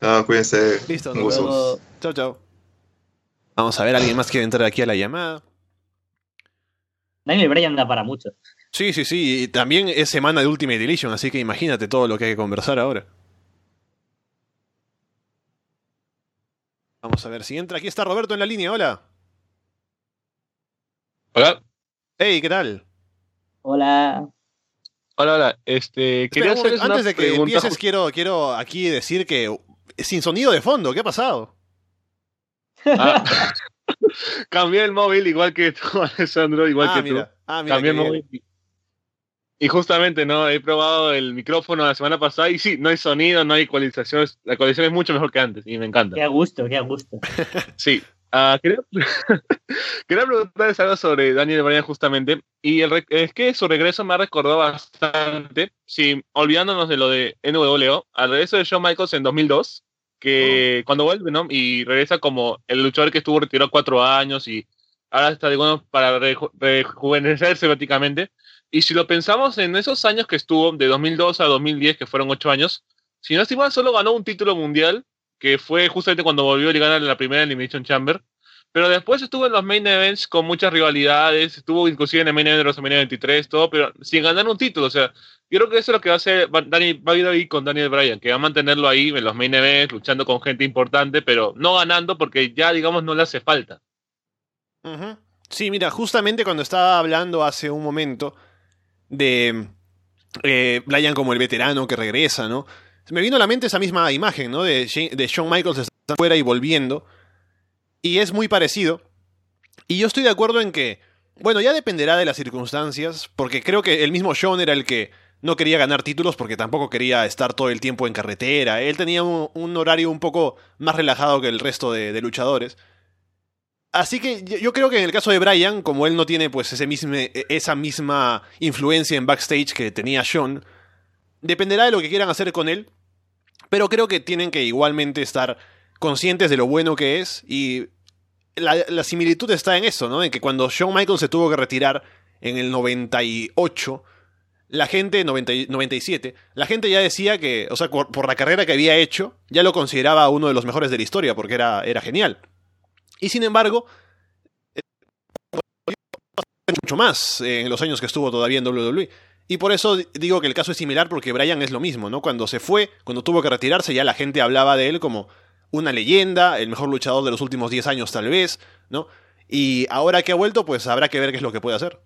[SPEAKER 4] Ah, cuídense.
[SPEAKER 1] Listo, nos vemos. Chao, chao. Vamos a ver, ¿alguien más quiere entrar aquí a la llamada?
[SPEAKER 2] Daniel Bryan da para mucho.
[SPEAKER 1] Sí, sí, sí, y también es semana de Ultimate Deletion, así que imagínate todo lo que hay que conversar ahora. Vamos a ver si entra. Aquí está Roberto en la línea, hola.
[SPEAKER 5] Hola,
[SPEAKER 1] Hey, ¿qué tal?
[SPEAKER 2] Hola.
[SPEAKER 5] hola, hola. Este,
[SPEAKER 1] Espera,
[SPEAKER 5] una
[SPEAKER 1] antes de que
[SPEAKER 5] pregunta.
[SPEAKER 1] empieces, quiero, quiero aquí decir que sin sonido de fondo, ¿qué ha pasado?
[SPEAKER 5] Ah, cambié el móvil igual que tú, Alessandro, igual
[SPEAKER 1] ah,
[SPEAKER 5] que
[SPEAKER 1] mira.
[SPEAKER 5] tú.
[SPEAKER 1] Ah, mira.
[SPEAKER 5] Cambié el
[SPEAKER 1] bien.
[SPEAKER 5] móvil. Y justamente, ¿no? He probado el micrófono la semana pasada y sí, no hay sonido, no hay ecualización. La ecualización es mucho mejor que antes y me encanta.
[SPEAKER 2] Qué a gusto, qué a gusto.
[SPEAKER 5] Sí. Ah, quería, quería preguntarles algo sobre Daniel Bryan justamente. Y el re- es que su regreso me ha recordado bastante, sí, olvidándonos de lo de NWO, al regreso de Shawn Michaels en 2002, que cuando vuelve, ¿no? Y regresa como el luchador que estuvo retirado cuatro años y ahora está, digamos, para reju- rejuvenecerse prácticamente. Y si lo pensamos en esos años que estuvo, de 2002 a 2010, que fueron ocho años, si no estoy mal, solo ganó un título mundial que fue justamente cuando volvió a ganar la primera Elimination Chamber. Pero después estuvo en los main events con muchas rivalidades, estuvo inclusive en el main event de WrestleMania 23, todo, pero sin ganar un título. O sea, yo creo que eso es lo que va a hacer Dani, va a ir ahí con Daniel Bryan, que va a mantenerlo ahí en los main events, luchando con gente importante, pero no ganando porque ya, digamos, no le hace falta.
[SPEAKER 1] Sí, mira, justamente cuando estaba hablando hace un momento de eh, Bryan como el veterano que regresa, ¿no? Me vino a la mente esa misma imagen, ¿no? De, de Shawn Michaels fuera y volviendo. Y es muy parecido. Y yo estoy de acuerdo en que, bueno, ya dependerá de las circunstancias, porque creo que el mismo Shawn era el que no quería ganar títulos porque tampoco quería estar todo el tiempo en carretera. Él tenía un, horario un poco más relajado que el resto de, de luchadores. Así que yo- creo que en el caso de Brian, como él no tiene pues ese misme, esa misma influencia en backstage que tenía Sean, dependerá de lo que quieran hacer con él, pero creo que tienen que igualmente estar conscientes de lo bueno que es y la, similitud está en eso, ¿no? En que cuando Shawn Michaels se tuvo que retirar en el 98, la gente, 90 y- 97, la gente ya decía que, o sea, por, por la carrera que había hecho, ya lo consideraba uno de los mejores de la historia porque era, era genial. Y sin embargo, eh, mucho más eh, en los años que estuvo todavía en WWE. Y por eso di- digo que el caso es similar porque Brian es lo mismo, ¿no? Cuando se fue, cuando tuvo que retirarse, ya la gente hablaba de él como una leyenda, el mejor luchador de los últimos 10 años tal vez, ¿no? Y ahora que ha vuelto, pues habrá que ver qué es lo que puede hacer.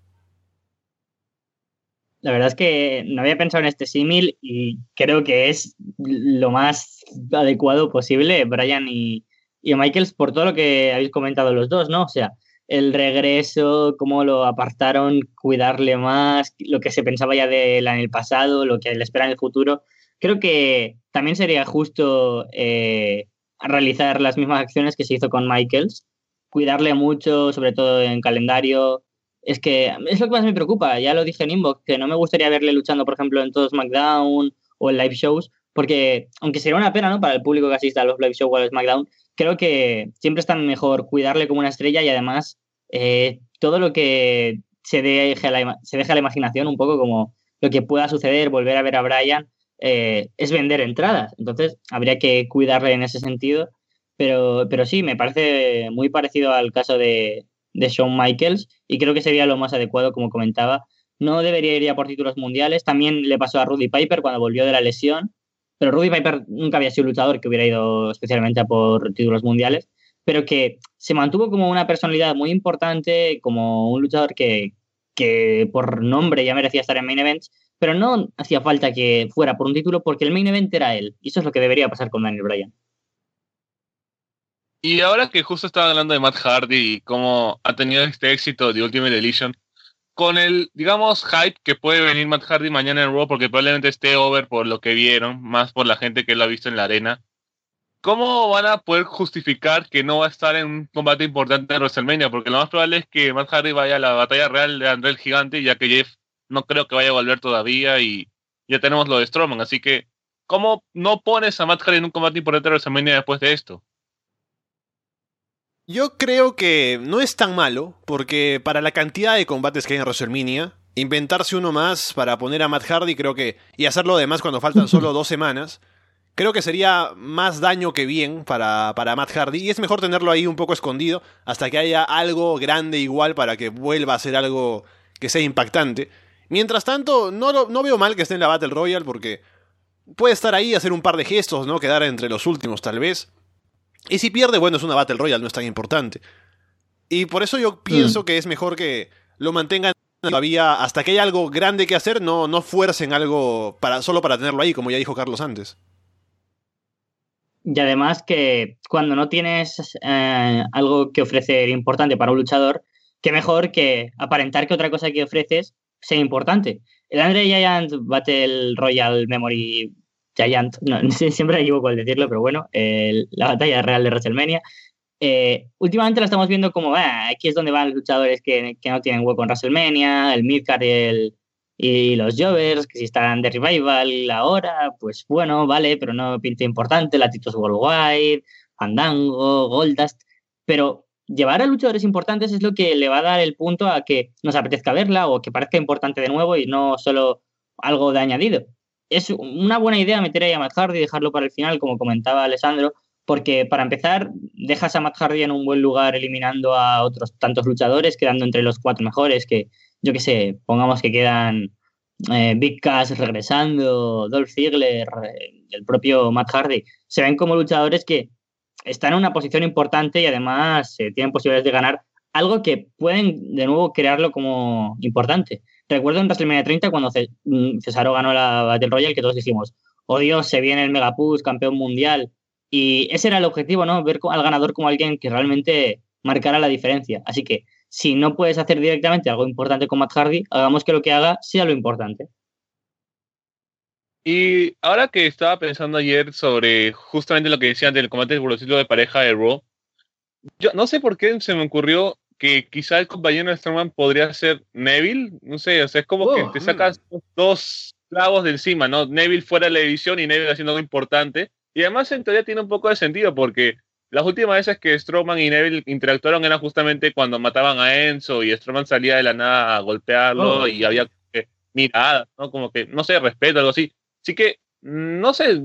[SPEAKER 2] La verdad es que no había pensado en este símil y creo que es lo más adecuado posible, Brian y, y Michaels, por todo lo que habéis comentado los dos, ¿no? O sea, el regreso, cómo lo apartaron, cuidarle más, lo que se pensaba ya de él en el pasado, lo que le espera en el futuro. Creo que también sería justo eh, realizar las mismas acciones que se hizo con Michaels, cuidarle mucho, sobre todo en calendario, es que es lo que más me preocupa. Ya lo dije en Inbox, que no me gustaría verle luchando, por ejemplo, en todos SmackDown o en live shows, porque aunque sería una pena, ¿no? Para el público que asista a los live shows o a SmackDown, creo que siempre está mejor cuidarle como una estrella y además eh, todo lo que se deje, la, se deja a la imaginación, un poco como lo que pueda suceder, volver a ver a Brian, eh, es vender entradas. Entonces, habría que cuidarle en ese sentido. Pero, pero sí, me parece muy parecido al caso de, de Shawn Michaels y creo que sería lo más adecuado, como comentaba. No debería ir ya por títulos mundiales. También le pasó a Rudy Piper cuando volvió de la lesión, pero Rudy Piper nunca había sido luchador que hubiera ido especialmente a por títulos mundiales, pero que se mantuvo como una personalidad muy importante, como un luchador que, que por nombre ya merecía estar en main events, pero no hacía falta que fuera por un título porque el main event era él. Y eso es lo que debería pasar con Daniel Bryan.
[SPEAKER 5] Y ahora que justo estaba hablando de Matt Hardy y cómo ha tenido este éxito de Ultimate Edition, con el, digamos, hype que puede venir Matt Hardy mañana en Raw, porque probablemente esté over por lo que vieron, más por la gente que lo ha visto en la arena, ¿cómo van a poder justificar que no va a estar en un combate importante en WrestleMania? Porque lo más probable es que Matt Hardy vaya a la batalla real de André el Gigante, ya que Jeff no creo que vaya a volver todavía y ya tenemos lo de Strowman, así que, ¿cómo no pones a Matt Hardy en un combate importante en WrestleMania después de esto?
[SPEAKER 1] Yo creo que no es tan malo, porque para la cantidad de combates que hay en WrestleMania, inventarse uno más para poner a Matt Hardy, creo que. y hacerlo además cuando faltan solo dos semanas, creo que sería más daño que bien para, para Matt Hardy. Y es mejor tenerlo ahí un poco escondido hasta que haya algo grande igual para que vuelva a ser algo que sea impactante. Mientras tanto, no, no veo mal que esté en la Battle Royale porque puede estar ahí, hacer un par de gestos, ¿no? Quedar entre los últimos tal vez. Y si pierde, bueno, es una Battle Royale, no es tan importante. Y por eso yo pienso mm. que es mejor que lo mantengan todavía hasta que haya algo grande que hacer, no, no fuercen algo para, solo para tenerlo ahí, como ya dijo Carlos antes.
[SPEAKER 2] Y además que cuando no tienes eh, algo que ofrecer importante para un luchador, qué mejor que aparentar que otra cosa que ofreces sea importante. El Andre Giant Battle Royale Memory Giant, no, siempre me equivoco al decirlo, pero bueno, la batalla real de WrestleMania. Eh, últimamente la estamos viendo como, ah, aquí es donde van los luchadores que, que no tienen hueco en WrestleMania, el Midcard y, y los Jovers, que si están de Revival ahora, pues bueno, vale, pero no pinta importante, Latitos Worldwide, Fandango, Goldust, pero llevar a luchadores importantes es lo que le va a dar el punto a que nos apetezca verla o que parezca importante de nuevo y no solo algo de añadido. Es una buena idea meter ahí a Matt Hardy y dejarlo para el final, como comentaba Alessandro, porque para empezar, dejas a Matt Hardy en un buen lugar eliminando a otros tantos luchadores, quedando entre los cuatro mejores, que yo qué sé, pongamos que quedan eh, Big Cass regresando, Dolph Ziggler, eh, el propio Matt Hardy, se ven como luchadores que están en una posición importante y además eh, tienen posibilidades de ganar algo que pueden de nuevo crearlo como importante. Recuerdo en WrestleMania 30 cuando mm, Cesaro ganó la Battle Royale que todos dijimos, oh Dios, se viene el Megapush, campeón mundial. Y ese era el objetivo, ¿no? Ver al ganador como alguien que realmente marcara la diferencia. Así que si no puedes hacer directamente algo importante con Matt Hardy, hagamos que lo que haga sea lo importante.
[SPEAKER 5] Y ahora que estaba pensando ayer sobre justamente lo que decían del combate por de pareja de Raw, yo no sé por qué se me ocurrió que quizá el compañero de Strowman podría ser Neville, no sé, o sea, es como que oh, te sacas mm. dos clavos de encima, ¿no? Neville fuera de la edición y Neville haciendo algo importante. Y además en teoría tiene un poco de sentido porque las últimas veces que Strowman y Neville interactuaron era justamente cuando mataban a Enzo y Strowman salía de la nada a golpearlo oh. y había miradas, ¿no? Como que, no sé, respeto, algo así. Así que, no sé,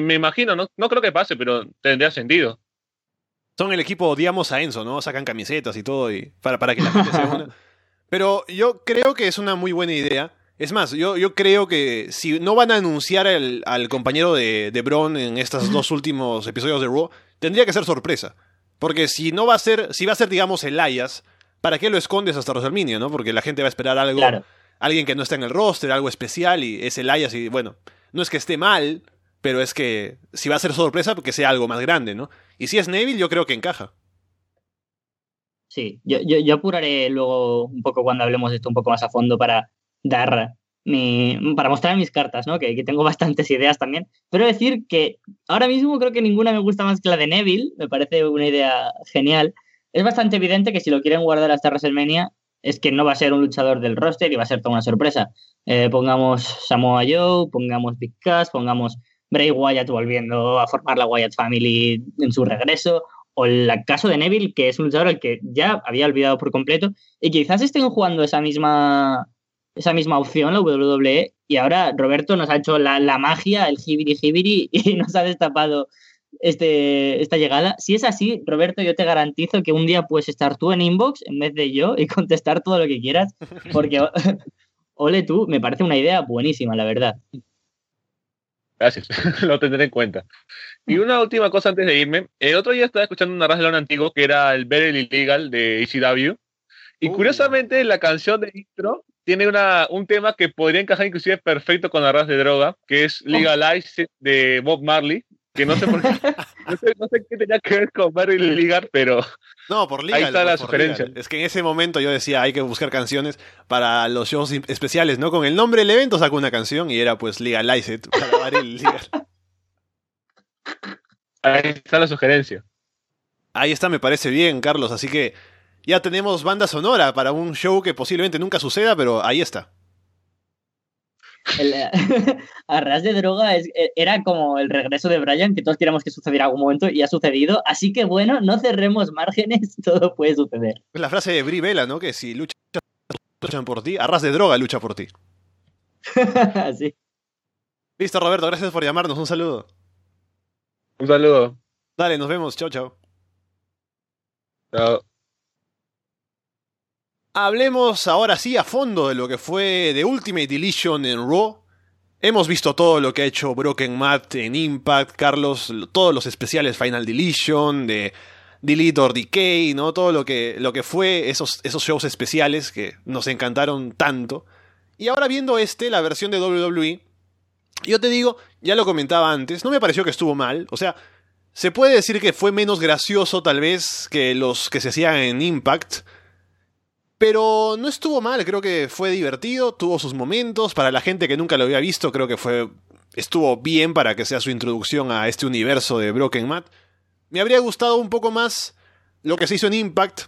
[SPEAKER 5] me imagino, no, no creo que pase, pero tendría sentido
[SPEAKER 1] son el equipo odiamos a Enzo, ¿no? Sacan camisetas y todo y para, para que la gente se una. Pero yo creo que es una muy buena idea Es más, yo, yo creo que si no van a anunciar el- al compañero de, de Braun en estos dos últimos episodios de Raw, tendría que ser sorpresa. Porque si no va a ser, si va a ser, digamos, Elias, ¿para qué lo escondes hasta WrestleMania, no? Porque la gente va a esperar algo,
[SPEAKER 2] Claro.
[SPEAKER 1] Alguien que no está en el roster, algo especial, y es Elias, y bueno, no es que esté mal, pero es que si va a ser sorpresa, que sea algo más grande, ¿no? Y si es Neville, yo creo que encaja.
[SPEAKER 2] Sí, yo, yo, apuraré luego un poco cuando hablemos de esto un poco más a fondo para dar mi, para mostrar mis cartas, ¿no? Que, que tengo bastantes ideas también. Pero decir que ahora mismo creo que ninguna me gusta más que la de Neville, me parece una idea genial. Es bastante evidente que si lo quieren guardar hasta WrestleMania es que no va a ser un luchador del roster y va a ser toda una sorpresa. Eh, pongamos Samoa Joe, pongamos Big Cass, pongamos Bray Wyatt volviendo a formar la Wyatt Family en su regreso, o el caso de Neville, que es un luchador al que ya había olvidado por completo, y quizás estén jugando esa misma, esa misma opción, la WWE, y ahora Roberto nos ha hecho la, la magia, el hibiri hibiri, y nos ha destapado este, esta llegada. Si es así, Roberto, yo te garantizo que un día puedes estar tú en inbox en vez de yo y contestar todo lo que quieras, porque ole tú, me parece una idea buenísima, la verdad.
[SPEAKER 5] Gracias, lo tendré en cuenta. Y una última cosa antes de irme. El otro día estaba escuchando un Arras antiguo que era el Very Illegal de ECW. Y
[SPEAKER 1] Oh.
[SPEAKER 5] curiosamente, la canción de intro tiene una, un tema que podría encajar inclusive perfecto con Arras de Droga, que es Legalize de Bob Marley. Que no sé por qué. No sé, no sé qué tenía que ver con Very Illegal, pero
[SPEAKER 1] No, por Legal.
[SPEAKER 5] Ahí está la sugerencia.
[SPEAKER 1] Es que en ese momento yo decía, hay que buscar canciones para los shows especiales, ¿no? Con el nombre del evento saco una canción y era pues Legalize It, para dar el legal.
[SPEAKER 5] ahí está la sugerencia.
[SPEAKER 1] Ahí está, me parece bien, Carlos. Así que ya tenemos banda sonora para un show que posiblemente nunca suceda, pero ahí está.
[SPEAKER 2] El, Arras de droga es- e, era como el regreso de Brian, que todos queríamos que sucediera algún momento y ha sucedido. Así que bueno, no cerremos márgenes, todo puede suceder.
[SPEAKER 1] Es la frase de Brie Vela, ¿no? Que si luchan, luchan por ti, arras de droga lucha por ti.
[SPEAKER 2] Así.
[SPEAKER 1] Listo, Roberto, gracias por llamarnos. Un saludo.
[SPEAKER 5] Un saludo.
[SPEAKER 1] Dale, nos vemos. Chao, chao.
[SPEAKER 5] Chao.
[SPEAKER 1] Hablemos ahora sí a fondo de lo que fue The Ultimate Deletion en Raw. Hemos visto todo lo que ha hecho Broken Matt en Impact, Carlos, lo- todos los especiales Final Deletion, de Delete or Decay, ¿no? Todo lo que, lo que fue esos, esos shows especiales que nos encantaron tanto. Y ahora viendo este, la versión de WWE, yo te digo, ya lo comentaba antes, no me pareció que estuvo mal. O sea, se puede decir que fue menos gracioso tal vez que los que se hacían en Impact. Pero no estuvo mal, creo que fue divertido, tuvo sus momentos. Para la gente que nunca lo había visto, creo que fue. estuvo bien para que sea su introducción a este universo de Broken Matt. Me habría gustado un poco más lo que se hizo en Impact,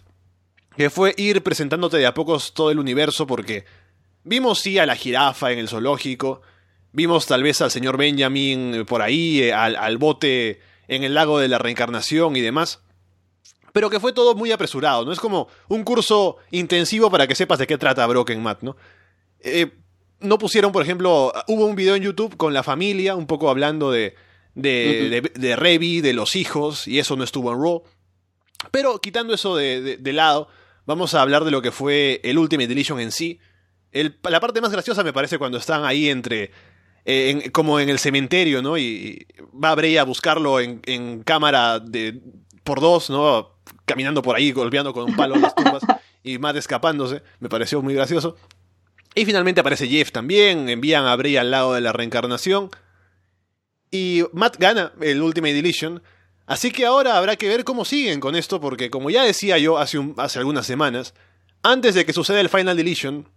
[SPEAKER 1] que fue ir presentándote de a pocos todo el universo, porque vimos sí a la jirafa en el zoológico, vimos tal vez al señor Benjamin por ahí, eh, al, al bote en el lago de la reencarnación y demás pero que fue todo muy apresurado, ¿no? Es como un curso intensivo para que sepas de qué trata Broken Matt, ¿no? Eh, no pusieron, por ejemplo, hubo un video en YouTube con la familia, un poco hablando de, de, de, de Revi, de los hijos, y eso no estuvo en Raw. Pero quitando eso de, de- de lado, vamos a hablar de lo que fue el Ultimate Deletion en sí. El- la parte más graciosa me parece cuando están ahí entre. eh, en- como en el cementerio, ¿no? Y, y va Bray a buscarlo en, en cámara de, por dos, ¿no? Caminando por ahí, golpeando con un palo las tumbas y Matt escapándose. Me pareció muy gracioso. Y finalmente aparece Jeff también. Envían a Bray al lado de la reencarnación. Y Matt gana el Ultimate Deletion. Así que ahora habrá que ver cómo siguen con esto, porque como ya decía yo hace, hace algunas semanas, antes de que suceda el Final Deletion,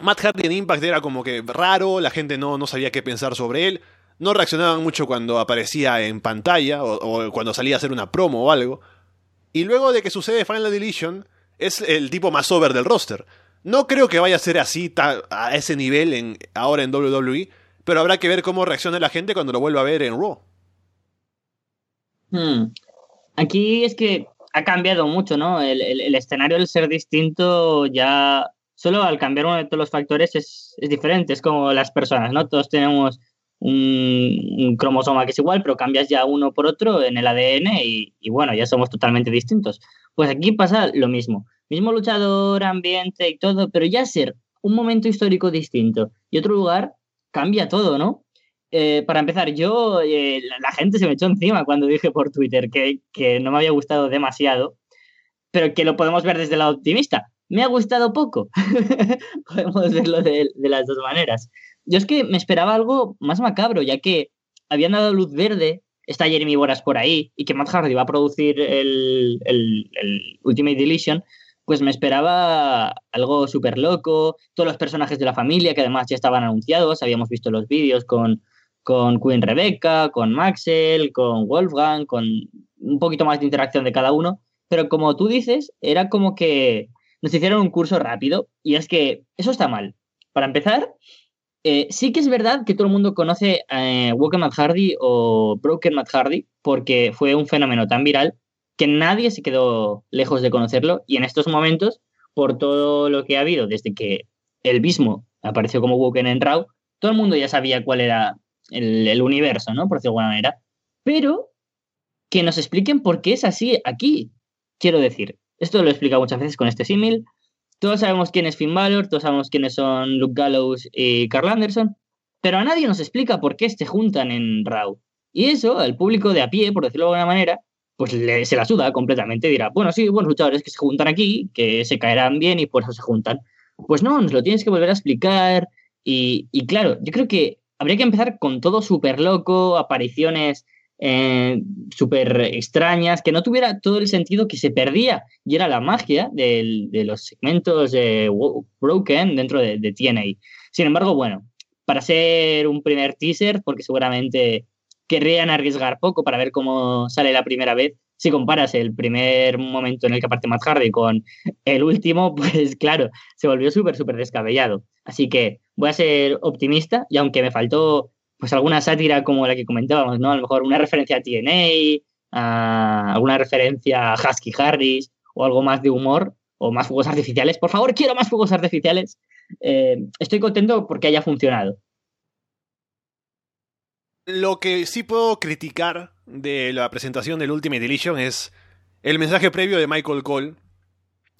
[SPEAKER 1] Matt Hardy en Impact era como que raro, la gente no, no sabía qué pensar sobre él, no reaccionaban mucho cuando aparecía en pantalla o cuando salía a hacer una promo o algo. Y luego de que sucede Final Deletion, es el tipo más over del roster. No creo que vaya a ser así a ese nivel en, ahora en WWE, pero habrá que ver cómo reacciona la gente cuando lo vuelva a ver en Raw.
[SPEAKER 2] Hmm. Aquí es que ha cambiado mucho, ¿no? El, el- el escenario al ser distinto ya solo al cambiar uno de todos los factores es, es diferente, es como las personas, ¿no? Todos tenemos un, cromosoma que es igual, pero cambias ya uno por otro en el ADN y, bueno, ya somos totalmente distintos. Pues aquí pasa lo mismo. Mismo luchador, ambiente y todo, pero ya ser un momento histórico distinto y otro lugar, cambia todo, ¿no? Eh, para empezar, yo, eh, la, gente se me echó encima cuando dije por Twitter que, que, no me había gustado demasiado, pero que lo podemos ver desde lado optimista. Me ha gustado poco. podemos verlo de, las dos maneras. Yo es que me esperaba algo más macabro, ya que habían dado luz verde, está Jeremy Boras por ahí, y que Matt Hardy va a producir el, el, Ultimate Deletion, pues me esperaba algo súper loco, todos los personajes de la familia que además ya estaban anunciados, habíamos visto los vídeos con, con Queen Rebecca, con Maxwell, con Wolfgang, con un poquito más de interacción de cada uno, pero como tú dices, era como que nos hicieron un curso rápido y es que eso está mal. Para empezar, eh, sí que es verdad que todo el mundo conoce eh, Walker Matt Hardy o Broken Matt porque fue un fenómeno tan viral que nadie se quedó lejos de conocerlo y en estos momentos, por todo lo que ha habido desde que el mismo apareció como Woken en Raw, todo el mundo ya sabía cuál era el, universo, ¿no? Por decirlo de alguna manera. Pero que nos expliquen por qué es así aquí. Quiero decir, esto lo he explicado muchas veces con este símil. Todos sabemos quién es Finn Balor, todos sabemos quiénes son Luke Gallows y Carl Anderson, pero a nadie nos explica por qué se juntan en Raw. Y eso, al público de a pie, por decirlo de alguna manera, pues se la suda completamente. Dirá, bueno, sí, buenos luchadores que se juntan aquí, que se caerán bien y por eso se juntan. Pues no, nos lo tienes que volver a explicar. Y, y claro, yo creo que habría que empezar con todo súper loco, apariciones eh, súper extrañas, que no tuviera todo el sentido que se perdía y era la magia de los segmentos de Broken dentro de, de TNA. Sin embargo, bueno, para ser un primer teaser, porque seguramente querrían arriesgar poco para ver cómo sale la primera vez. Si comparas el primer momento en el que aparte Matt Hardy con el último, pues claro, se volvió súper, súper descabellado. Así que voy a ser optimista y aunque me faltó pues alguna sátira como la que comentábamos, ¿no? A lo mejor una referencia a TNA, a alguna referencia a Husky Harris o algo más de humor o más fuegos artificiales. Por favor, quiero más fuegos artificiales. Eh, estoy contento porque haya funcionado.
[SPEAKER 1] Lo que sí puedo criticar de la presentación del Ultimate Edition es el mensaje previo de Michael Cole,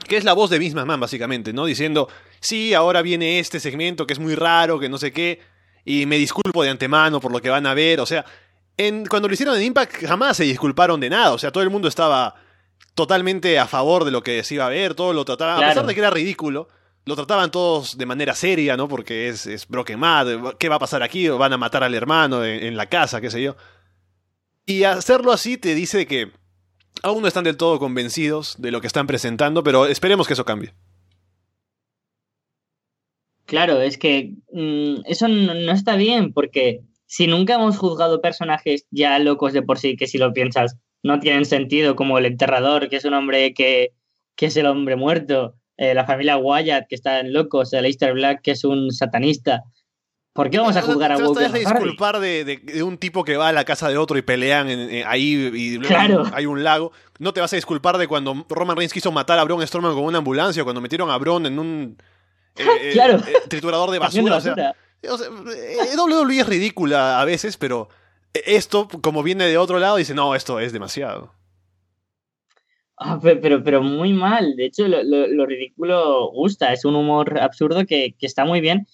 [SPEAKER 1] que es la voz de Vince McMahon, básicamente, ¿no? Diciendo, sí, ahora viene este segmento que es muy raro, que no sé qué, y me disculpo de antemano por lo que van a ver, o sea, en, cuando lo hicieron en Impact jamás se disculparon de nada, o sea, todo el mundo estaba totalmente a favor de lo que se iba a ver, todo lo trataban, a pesar de que era ridículo, lo trataban todos de manera seria, ¿no? Porque es, es Broken Mad, ¿qué va a pasar aquí? ¿Van a matar al hermano en, la casa, qué sé yo? Y hacerlo así te dice que aún no están del todo convencidos de lo que están presentando, pero esperemos que eso cambie.
[SPEAKER 2] Claro, es que mm, eso no, está bien, porque si nunca hemos juzgado personajes ya locos de por sí, que si lo piensas no tienen sentido, como el enterrador, que es un hombre que, que es el hombre muerto, eh, la familia Wyatt, que están locos, el Easter Black, que es un satanista. ¿Por qué vamos a juzgar a Woken?
[SPEAKER 1] de disculpar de, de, un tipo que va a la casa de otro y pelean ahí y
[SPEAKER 2] claro.
[SPEAKER 1] hay un lago. No te vas a disculpar de cuando Roman Reigns quiso matar a Braun Strowman con una ambulancia o cuando metieron a Braun en un
[SPEAKER 2] eh, eh, claro.
[SPEAKER 1] triturador de basura. O sea, WWE es ridícula a veces, pero esto, como viene de otro lado, dice, no, esto es demasiado.
[SPEAKER 2] Ah, pero, pero muy mal. De hecho, lo, ridículo gusta. Es un humor absurdo que, está muy bien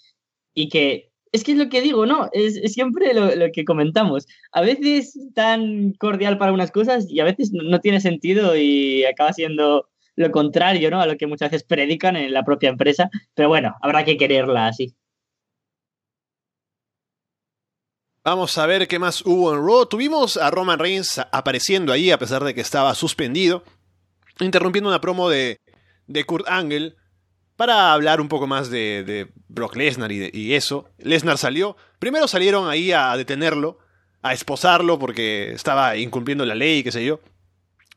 [SPEAKER 2] y que es que es lo que digo, ¿no? Es, siempre lo, que comentamos. A veces tan cordial para unas cosas y a veces no, tiene sentido y acaba siendo lo contrario, ¿no? A lo que muchas veces predican en la propia empresa. Pero bueno, habrá que quererla así.
[SPEAKER 1] Vamos a ver qué más hubo en Raw. Tuvimos a Roman Reigns apareciendo ahí a pesar de que estaba suspendido interrumpiendo una promo de, de Kurt Angle para hablar un poco más de, Brock Lesnar y, y, eso. Lesnar salió. Primero salieron ahí a detenerlo, a esposarlo porque estaba incumpliendo la ley, qué sé yo.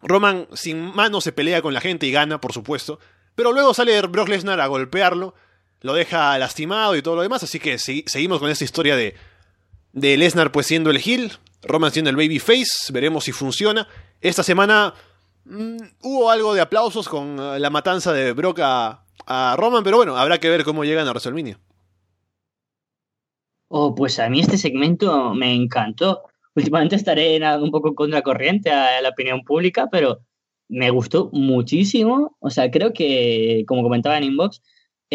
[SPEAKER 1] Roman sin mano se pelea con la gente y gana, por supuesto. Pero luego sale Brock Lesnar a golpearlo, lo deja lastimado y todo lo demás. Así que seguimos con esta historia de, de Lesnar pues siendo el heel, Roman siendo el babyface. Veremos si funciona. Esta semana Mm, hubo algo de aplausos con eh, la matanza de Brock a, Roman, pero bueno, habrá que ver cómo llegan a WrestleMania.
[SPEAKER 2] Oh, pues a mí este segmento me encantó. Últimamente estaré un poco contracorriente a la opinión pública, pero me gustó muchísimo. O sea, creo que, como comentaba en Inbox,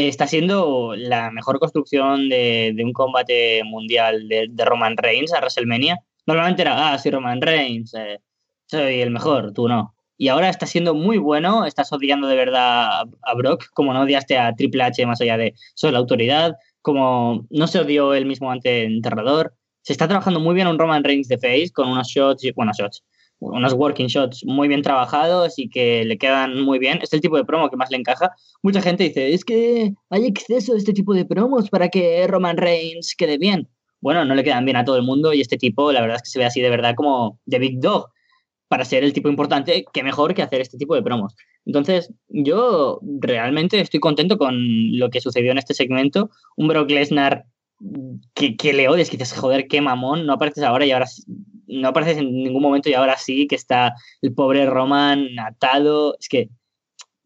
[SPEAKER 2] está siendo la mejor construcción de, un combate mundial de, Roman Reigns a WrestleMania. Normalmente era, ah, sí, Roman Reigns, eh, soy el mejor, tú no. Y ahora está siendo muy bueno, estás odiando de verdad a Brock, como no odiaste a Triple H más allá de soy la autoridad, como no se odió él mismo ante Enterrador. Se está trabajando muy bien un Roman Reigns de face con unos shots, bueno, shots, unos working shots muy bien trabajados y que le quedan muy bien. Es el tipo de promo que más le encaja. Mucha gente dice, es que hay exceso de este tipo de promos para que Roman Reigns quede bien. Bueno, no le quedan bien a todo el mundo y este tipo, la verdad es que se ve así de verdad como de Big Dog. Para ser el tipo importante, qué mejor que hacer este tipo de promos. Entonces, yo realmente estoy contento con lo que sucedió en este segmento. Un Brock Lesnar que, que le odies, que dices, joder, qué mamón, no apareces ahora y ahora no apareces en ningún momento y ahora sí que está el pobre Roman atado. Es que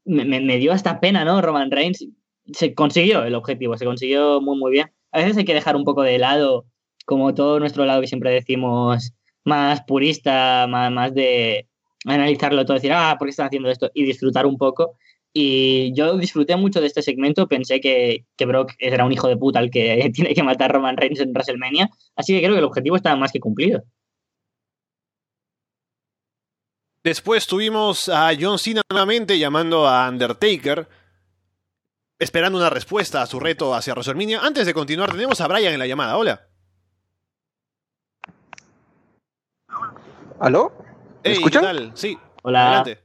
[SPEAKER 2] me, me, dio hasta pena, ¿no? Roman Reigns se consiguió el objetivo, se consiguió muy, muy bien. A veces hay que dejar un poco de lado, como todo nuestro lado que siempre decimos, más purista, más, más de analizarlo todo, decir, ah, ¿por qué están haciendo esto? Y disfrutar un poco. Y yo disfruté mucho de este segmento, pensé que, que Brock era un hijo de puta el que tiene que matar a Roman Reigns en WrestleMania, así que creo que el objetivo estaba más que cumplido.
[SPEAKER 1] Después tuvimos a John Cena nuevamente llamando a Undertaker, esperando una respuesta a su reto hacia WrestleMania. Antes de continuar, tenemos a Brian en la llamada. Hola.
[SPEAKER 6] ¿Aló?
[SPEAKER 1] ¿Me escuchan? Sí.
[SPEAKER 2] Hola. Adelante.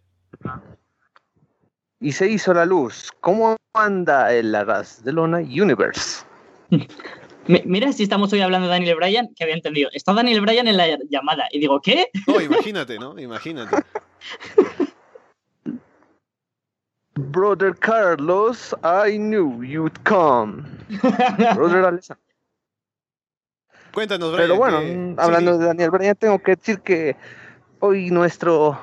[SPEAKER 6] Y se hizo la luz. ¿Cómo anda el Lagas de Lona Universe?
[SPEAKER 2] Mira si estamos hoy hablando de Daniel Bryan, que había entendido. Está Daniel Bryan en la llamada. Y digo, ¿qué?
[SPEAKER 1] No, imagínate, ¿no? Imagínate.
[SPEAKER 6] Brother Carlos, I knew you'd come. Brother Alessandro.
[SPEAKER 1] Cuéntanos, Brian.
[SPEAKER 6] Pero bueno, hablando de Daniel Bryan, tengo que decir que hoy nuestro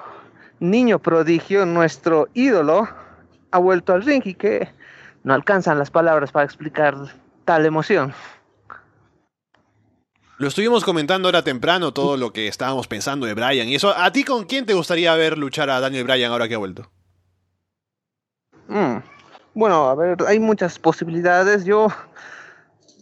[SPEAKER 6] niño prodigio, nuestro ídolo, ha vuelto al ring y que no alcanzan las palabras para explicar tal emoción.
[SPEAKER 1] Lo estuvimos comentando ahora temprano, todo lo que estábamos pensando de Bryan y eso. ¿A ti con quién te gustaría ver luchar a Daniel Bryan ahora que ha vuelto?
[SPEAKER 6] Mm, bueno, a ver, hay muchas posibilidades. Yo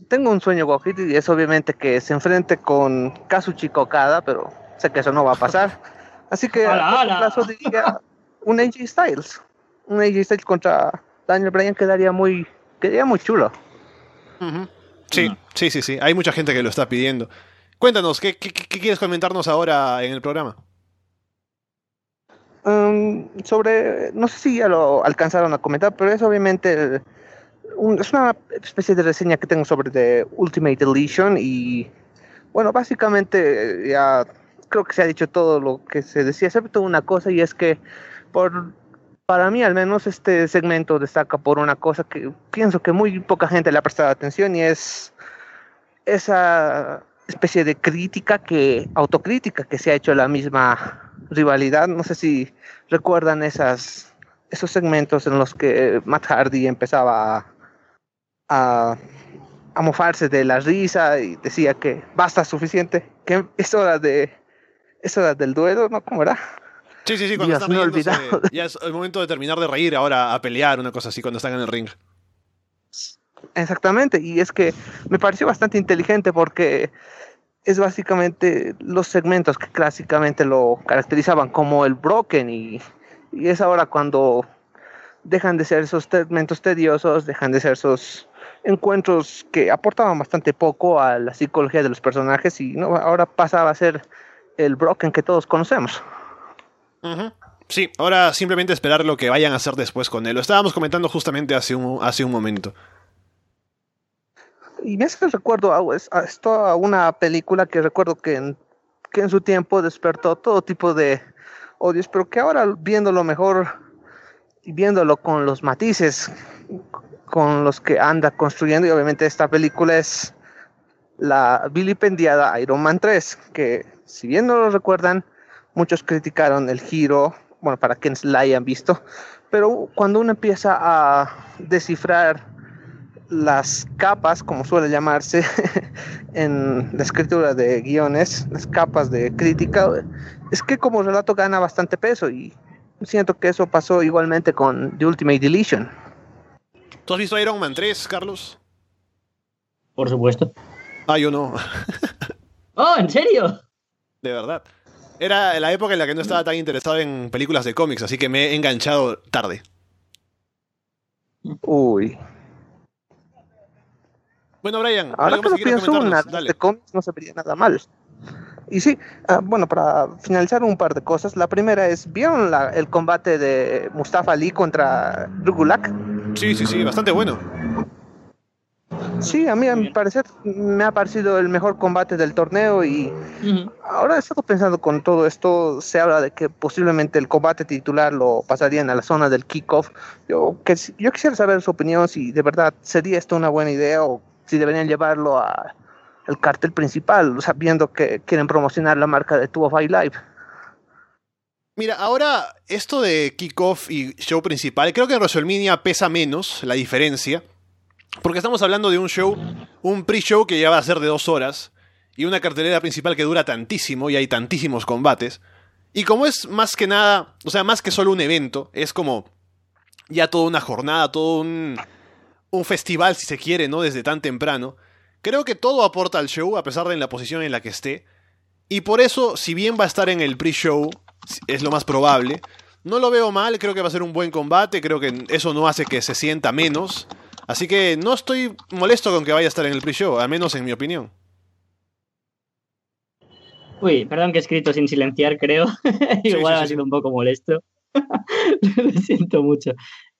[SPEAKER 6] tengo un sueño guajito y es obviamente que se enfrente con Kazuchi Kokada, pero sé que eso no va a pasar. Así que a plazo diría un AJ Styles. Un AJ Styles contra Daniel Bryan quedaría muy, quedaría muy chulo.
[SPEAKER 1] Sí, sí, sí, sí. Hay mucha gente que lo está pidiendo. Cuéntanos, ¿qué, quieres comentarnos ahora en el programa?
[SPEAKER 6] Um, sobre, no sé si ya lo alcanzaron a comentar, pero es obviamente es una especie de reseña que tengo sobre The Ultimate Edition y bueno, básicamente ya creo que se ha dicho todo lo que se decía, excepto una cosa y es que por para mí al menos este segmento destaca por una cosa que pienso que muy poca gente le ha prestado atención y es esa especie de crítica que autocrítica que se ha hecho la misma rivalidad. No sé si recuerdan esas esos segmentos en los que Matt Hardy empezaba a, a, mofarse de la risa y decía que basta suficiente, que es hora de es hora del duelo, ¿no? ¿Cómo era?
[SPEAKER 1] Sí, sí, sí, cuando están. Ya es el momento de terminar de reír, ahora a pelear, una cosa así, cuando están en el ring.
[SPEAKER 6] Exactamente, y es que me pareció bastante inteligente porque es básicamente los segmentos que clásicamente lo caracterizaban como el broken y, y es ahora cuando dejan de ser esos segmentos tediosos, dejan de ser esos encuentros que aportaban bastante poco a la psicología de los personajes y no ahora pasaba a ser el broken que todos conocemos.
[SPEAKER 1] Sí, ahora simplemente esperar lo que vayan a hacer después con él. Lo estábamos comentando justamente hace un, hace un momento.
[SPEAKER 6] Y me hace recuerdo a, esto a una película que recuerdo que en, que en su tiempo despertó todo tipo de odios, pero que ahora viéndolo mejor y viéndolo con los matices con los que anda construyendo, y obviamente esta película es la vilipendiada Iron Man 3, que si bien no lo recuerdan, Muchos criticaron el giro, bueno, para quienes la hayan visto, pero cuando uno empieza a descifrar las capas, como suele llamarse en la escritura de guiones, las capas de crítica, es que como relato gana bastante peso y siento que eso pasó igualmente con The Ultimate Deletion.
[SPEAKER 1] ¿Tú has visto Iron Man 3, Carlos?
[SPEAKER 2] Por supuesto.
[SPEAKER 1] Ah, yo no.
[SPEAKER 2] ¡Oh, en serio!
[SPEAKER 1] De verdad. Era la época en la que no estaba tan interesado en películas de cómics, así que me he enganchado tarde.
[SPEAKER 6] Uy.
[SPEAKER 1] Bueno, Brian,
[SPEAKER 6] Ahora
[SPEAKER 1] ¿algo
[SPEAKER 6] que lo pienso, una de cómics no se vería nada mal. Y sí, ah, bueno, para finalizar un par de cosas. La primera es, ¿vieron la- el combate de Mustafa Ali contra Rugulak?
[SPEAKER 1] Sí, sí, sí, bastante bueno.
[SPEAKER 6] Sí, a mí, a mi parecer, me ha parecido el mejor combate del torneo y ahora he estado pensando con todo esto, se habla de que posiblemente el combate titular lo pasarían a la zona del kickoff. Yo, que, yo quisiera saber su opinión, si de verdad sería esto una buena idea o si deberían llevarlo a- al cartel principal, sabiendo que quieren promocionar la marca de Two of I Live.
[SPEAKER 1] Mira, ahora esto de kickoff y show principal, creo que en WrestleMania pesa menos la diferencia. Porque estamos hablando de un show, un pre-show que ya va a ser de dos horas, y una cartelera principal que dura tantísimo, y hay tantísimos combates. Y como es más que nada, o sea, más que solo un evento, es como ya toda una jornada, todo un, un festival, si se quiere, ¿no? Desde tan temprano. Creo que todo aporta al show, a pesar de la posición en la que esté. Y por eso, si bien va a estar en el pre-show, es lo más probable, no lo veo mal, creo que va a ser un buen combate, creo que eso no hace que se sienta menos. Así que no estoy molesto con que vaya a estar en el pre-show, al menos en mi opinión.
[SPEAKER 2] Uy, perdón que he escrito sin silenciar, creo. Igual
[SPEAKER 1] sí,
[SPEAKER 2] ha
[SPEAKER 1] sí.
[SPEAKER 2] sido un poco molesto. Lo siento mucho.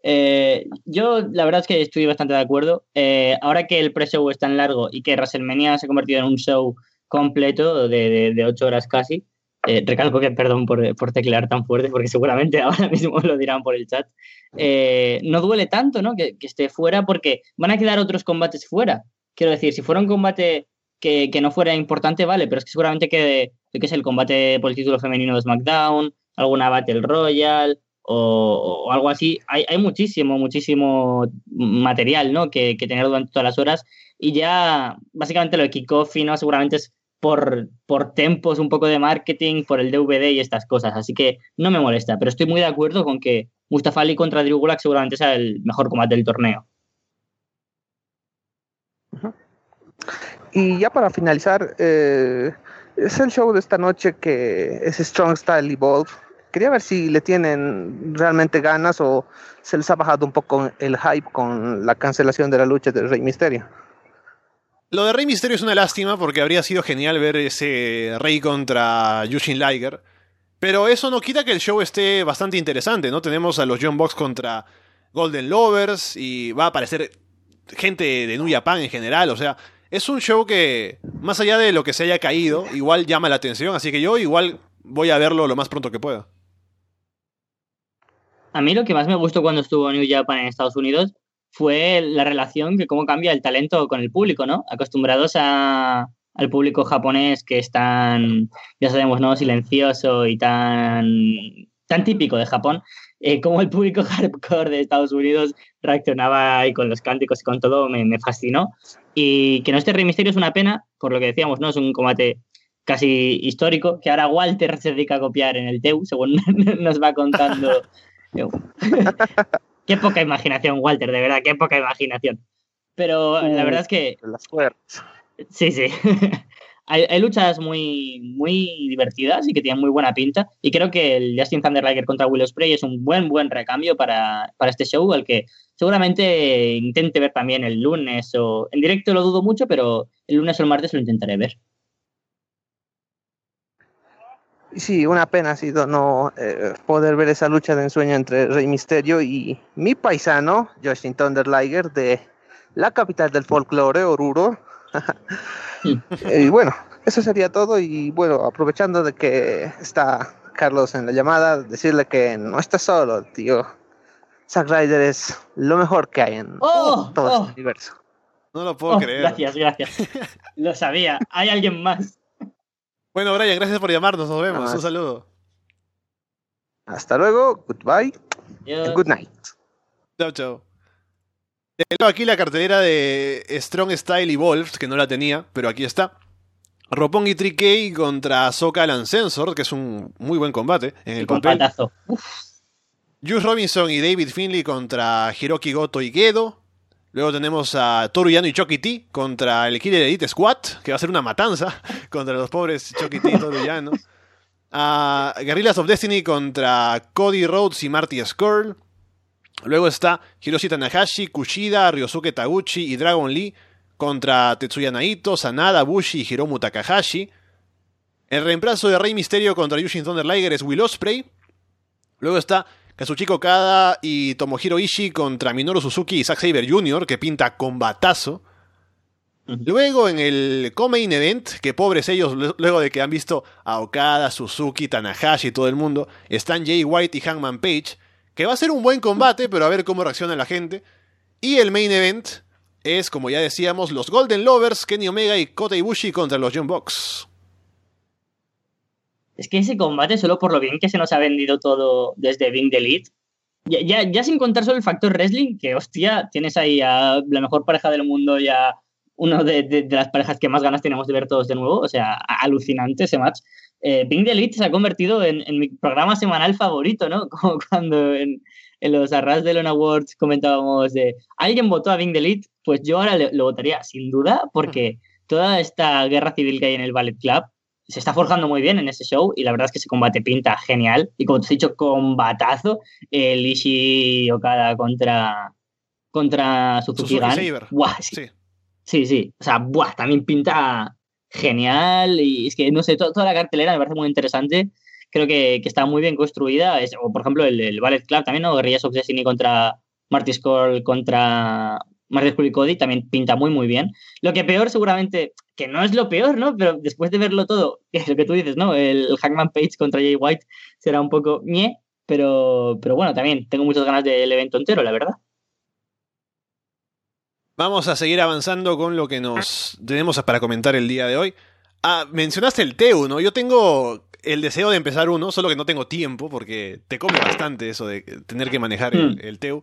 [SPEAKER 2] Eh, yo la verdad es que estoy bastante de acuerdo. Eh, ahora que el pre-show es tan largo y que WrestleMania se ha convertido en un show completo de, de, de ocho horas casi, eh, recalco que perdón por, por teclear tan fuerte, porque seguramente ahora mismo lo dirán por el chat. eh, no duele tanto ¿no? Que, que esté fuera porque van a quedar otros combates fuera. Quiero decir, si fuera un combate que, que no fuera importante, vale, pero es que seguramente quede, qué sé, el combate por el título femenino de SmackDown, alguna Battle Royale o, o algo así. Hay, hay muchísimo, muchísimo material, ¿no? Que, que tener durante todas las horas y ya básicamente lo de kickoff seguramente es por, por tempos, un poco de marketing, por el DVD y estas cosas. Así que no me molesta, pero estoy muy de acuerdo con que Mustafa Ali contra Drew Gulak seguramente sea el mejor combate del torneo.
[SPEAKER 6] Y ya para finalizar, eh, es el show de esta noche que es Strong Style Evolve. Quería ver si le tienen realmente ganas o se les ha bajado un poco el hype con la cancelación de la lucha de Rey Misterio.
[SPEAKER 1] Lo de Rey Misterio es una lástima porque habría sido genial ver ese Rey contra Yushin Liger. Pero eso no quita que el show esté bastante interesante, ¿no? Tenemos a los John Box contra Golden Lovers y va a aparecer gente de New Japan en general, o sea, es un show que, más allá de lo que se haya caído, igual llama la atención, así que yo igual voy a verlo lo más pronto que pueda.
[SPEAKER 2] A mí lo que más me gustó cuando estuvo New Japan en Estados Unidos fue la relación que cómo cambia el talento con el público, ¿no? Acostumbrados a, al público japonés que es tan, ya sabemos, ¿no? Silencioso y tan, tan típico de Japón, eh, como el público hardcore de Estados Unidos reaccionaba ahí con los cánticos y con todo, me, me fascinó. Y que no esté Rey Misterio es una pena, por lo que decíamos, ¿no? Es un combate casi histórico, que ahora Walter se dedica a copiar en el TEU, según nos va contando. qué poca imaginación, Walter, de verdad, qué poca imaginación. Pero la verdad es que
[SPEAKER 6] Las fuerzas.
[SPEAKER 2] Sí, sí. hay, hay, luchas muy, muy divertidas y que tienen muy buena pinta. Y creo que el Justin Thunder Liger contra Will Spray es un buen, buen recambio para, para este show, al que seguramente intente ver también el lunes o en directo lo dudo mucho, pero el lunes o el martes lo intentaré ver.
[SPEAKER 6] Sí, una pena ha sido no eh, poder ver esa lucha de ensueño entre Rey Misterio y mi paisano, Justin Thunder Liger, de la capital del folclore, Oruro. y bueno, eso sería todo. Y bueno, aprovechando de que está Carlos en la llamada, decirle que no está solo, tío. Zack Ryder es lo mejor que hay en
[SPEAKER 2] oh,
[SPEAKER 6] todo
[SPEAKER 2] oh.
[SPEAKER 6] este universo.
[SPEAKER 1] No lo puedo
[SPEAKER 2] oh,
[SPEAKER 1] creer.
[SPEAKER 2] Gracias, gracias. lo sabía. Hay alguien más.
[SPEAKER 1] Bueno, Brian, gracias por llamarnos. Nos vemos. Ah. Un saludo.
[SPEAKER 6] Hasta luego. Goodbye. And good night.
[SPEAKER 1] Chao, chao. Tengo aquí la cartelera de Strong Style Evolved, que no la tenía, pero aquí está. Roppongi 3K contra Soka Lancensor, que es un muy buen combate en el papel. Juice Robinson y David Finley contra Hiroki Goto y Gedo. Luego tenemos a Toru Yano y Chucky T contra el Killer Elite Squad, que va a ser una matanza contra los pobres Chucky T y Toru Yano. A Guerrillas of Destiny contra Cody Rhodes y Marty Skrull. Luego está Hiroshi Tanahashi, Kushida, Ryosuke Taguchi y Dragon Lee contra Tetsuya Naito, Sanada, Bushi y Hiromu Takahashi. El reemplazo de Rey Misterio contra Yushin Thunder Liger es Will Ospreay. Luego está Kazuchika Okada y Tomohiro Ishii contra Minoru Suzuki y Zack Saber Jr., que pinta combatazo. Luego en el co-main event, que pobres ellos, luego de que han visto a Okada, Suzuki, Tanahashi y todo el mundo, están Jay White y Hangman Page, que va a ser un buen combate, pero a ver cómo reacciona la gente. Y el main event es, como ya decíamos, los Golden Lovers, Kenny Omega y Kota Ibushi contra los Young Bucks.
[SPEAKER 2] Es que ese combate, solo por lo bien que se nos ha vendido todo desde Bing the Elite, ya, ya, ya, sin contar solo el factor wrestling, que hostia, tienes ahí a la mejor pareja del mundo y a uno de, de, de las parejas que más ganas tenemos de ver todos de nuevo, o sea, alucinante ese match. Eh, Bing the Elite se ha convertido en, en, mi programa semanal favorito, ¿no? Como cuando en, en los Arras de Lona Awards comentábamos de alguien votó a Bing the Elite, pues yo ahora le, lo votaría sin duda, porque toda esta guerra civil que hay en el Ballet Club se está forjando muy bien en ese show y la verdad es que ese combate pinta genial. Y como te he dicho, combatazo, el Ishii Okada contra, contra Suzuki. Buah, sí. sí. sí, sí. O sea, buah, también pinta genial y es que, no sé, to toda la cartelera me parece muy interesante. Creo que, que está muy bien construida. Es, o, por ejemplo, el, el, Ballet Club también, ¿no? Guerrillas of Destiny contra Marty Skull contra Marty Skull y Cody también pinta muy, muy bien. Lo que peor seguramente, que no es lo peor, ¿no? Pero después de verlo todo, que es lo que tú dices, ¿no? El, el Hackman Page contra Jay White será un poco ñe, pero, pero bueno, también tengo muchas ganas del evento entero, la verdad.
[SPEAKER 1] Vamos a seguir avanzando con lo que nos tenemos para comentar el día de hoy. Ah, mencionaste el TEU, ¿no? Yo tengo el deseo de empezar uno, solo que no tengo tiempo porque te come bastante eso de tener que manejar el, el TEU.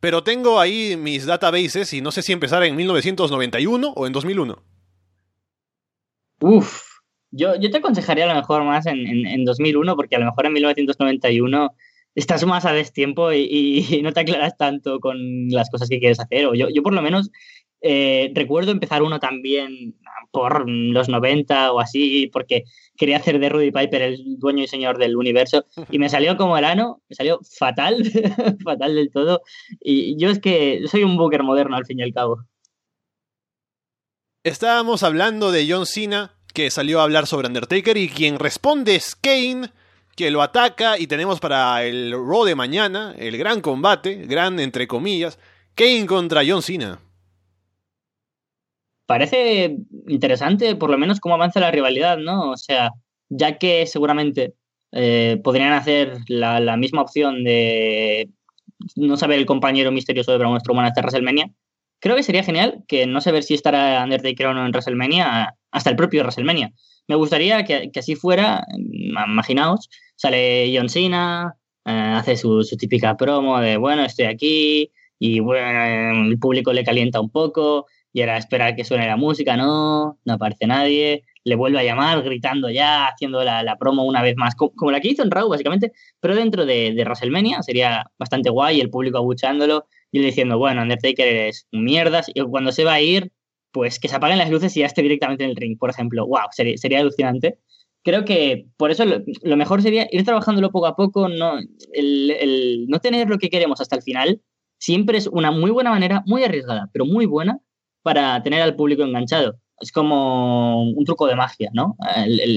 [SPEAKER 1] Pero tengo ahí mis databases y no sé si empezar en 1991 o en 2001.
[SPEAKER 2] Uf, yo, yo te aconsejaría a lo mejor más en, en, en, 2001 porque a lo mejor en 1991 estás más a destiempo y, y, no te aclaras tanto con las cosas que quieres hacer. O yo, yo por lo menos eh, recuerdo empezar uno también por los 90 o así, porque quería hacer de Rudy Piper el dueño y señor del universo, y me salió como el ano, me salió fatal, fatal del todo, y yo es que soy un booker moderno al fin y al cabo.
[SPEAKER 1] Estábamos hablando de John Cena, que salió a hablar sobre Undertaker, y quien responde es Kane, que lo ataca, y tenemos para el Raw de mañana, el gran combate, gran entre comillas, Kane contra John Cena
[SPEAKER 2] parece interesante, por lo menos, cómo avanza la rivalidad, ¿no? O sea, ya que seguramente eh, podrían hacer la, misma opción de no saber el compañero misterioso de nuestro humano hasta WrestleMania, creo que sería genial que no saber si estará Undertaker o no en WrestleMania hasta el propio WrestleMania. Me gustaría que, que así fuera, imaginaos, sale John Cena, eh, hace su, su típica promo de, bueno, estoy aquí, y bueno, el público le calienta un poco, y era esperar que suene la música, no, no aparece nadie, le vuelve a llamar gritando ya, haciendo la, la promo una vez más, como, como, la que hizo en Raw básicamente, pero dentro de, de, WrestleMania sería bastante guay, el público abuchándolo y él diciendo, bueno, Undertaker es mierdas, y cuando se va a ir, pues que se apaguen las luces y ya esté directamente en el ring, por ejemplo, wow, sería, sería alucinante. Creo que por eso lo, mejor sería ir trabajándolo poco a poco, no, el, no tener lo que queremos hasta el final, siempre es una muy buena manera, muy arriesgada, pero muy buena para tener al público enganchado. Es como un truco de magia, ¿no?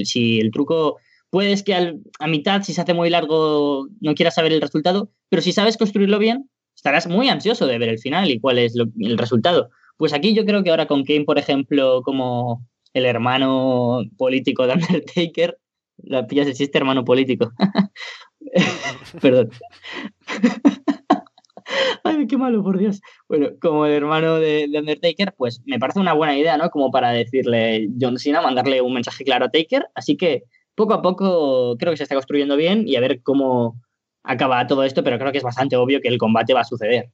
[SPEAKER 2] Si el truco puedes que a mitad, si se hace muy largo, no quieras saber el resultado, pero si sabes construirlo bien, estarás muy ansioso de ver el final y cuál es lo, el resultado. Pues aquí yo creo que ahora con Kane, por ejemplo, como el hermano político de Undertaker, la pillas el chiste hermano político. Perdón. Ay, qué malo, por Dios. Bueno, como el hermano de, de, Undertaker, pues me parece una buena idea, ¿no? Como para decirle John Cena, mandarle un mensaje claro a Taker. Así que poco a poco creo que se está construyendo bien y a ver cómo acaba todo esto, pero creo que es bastante obvio que el combate va a suceder.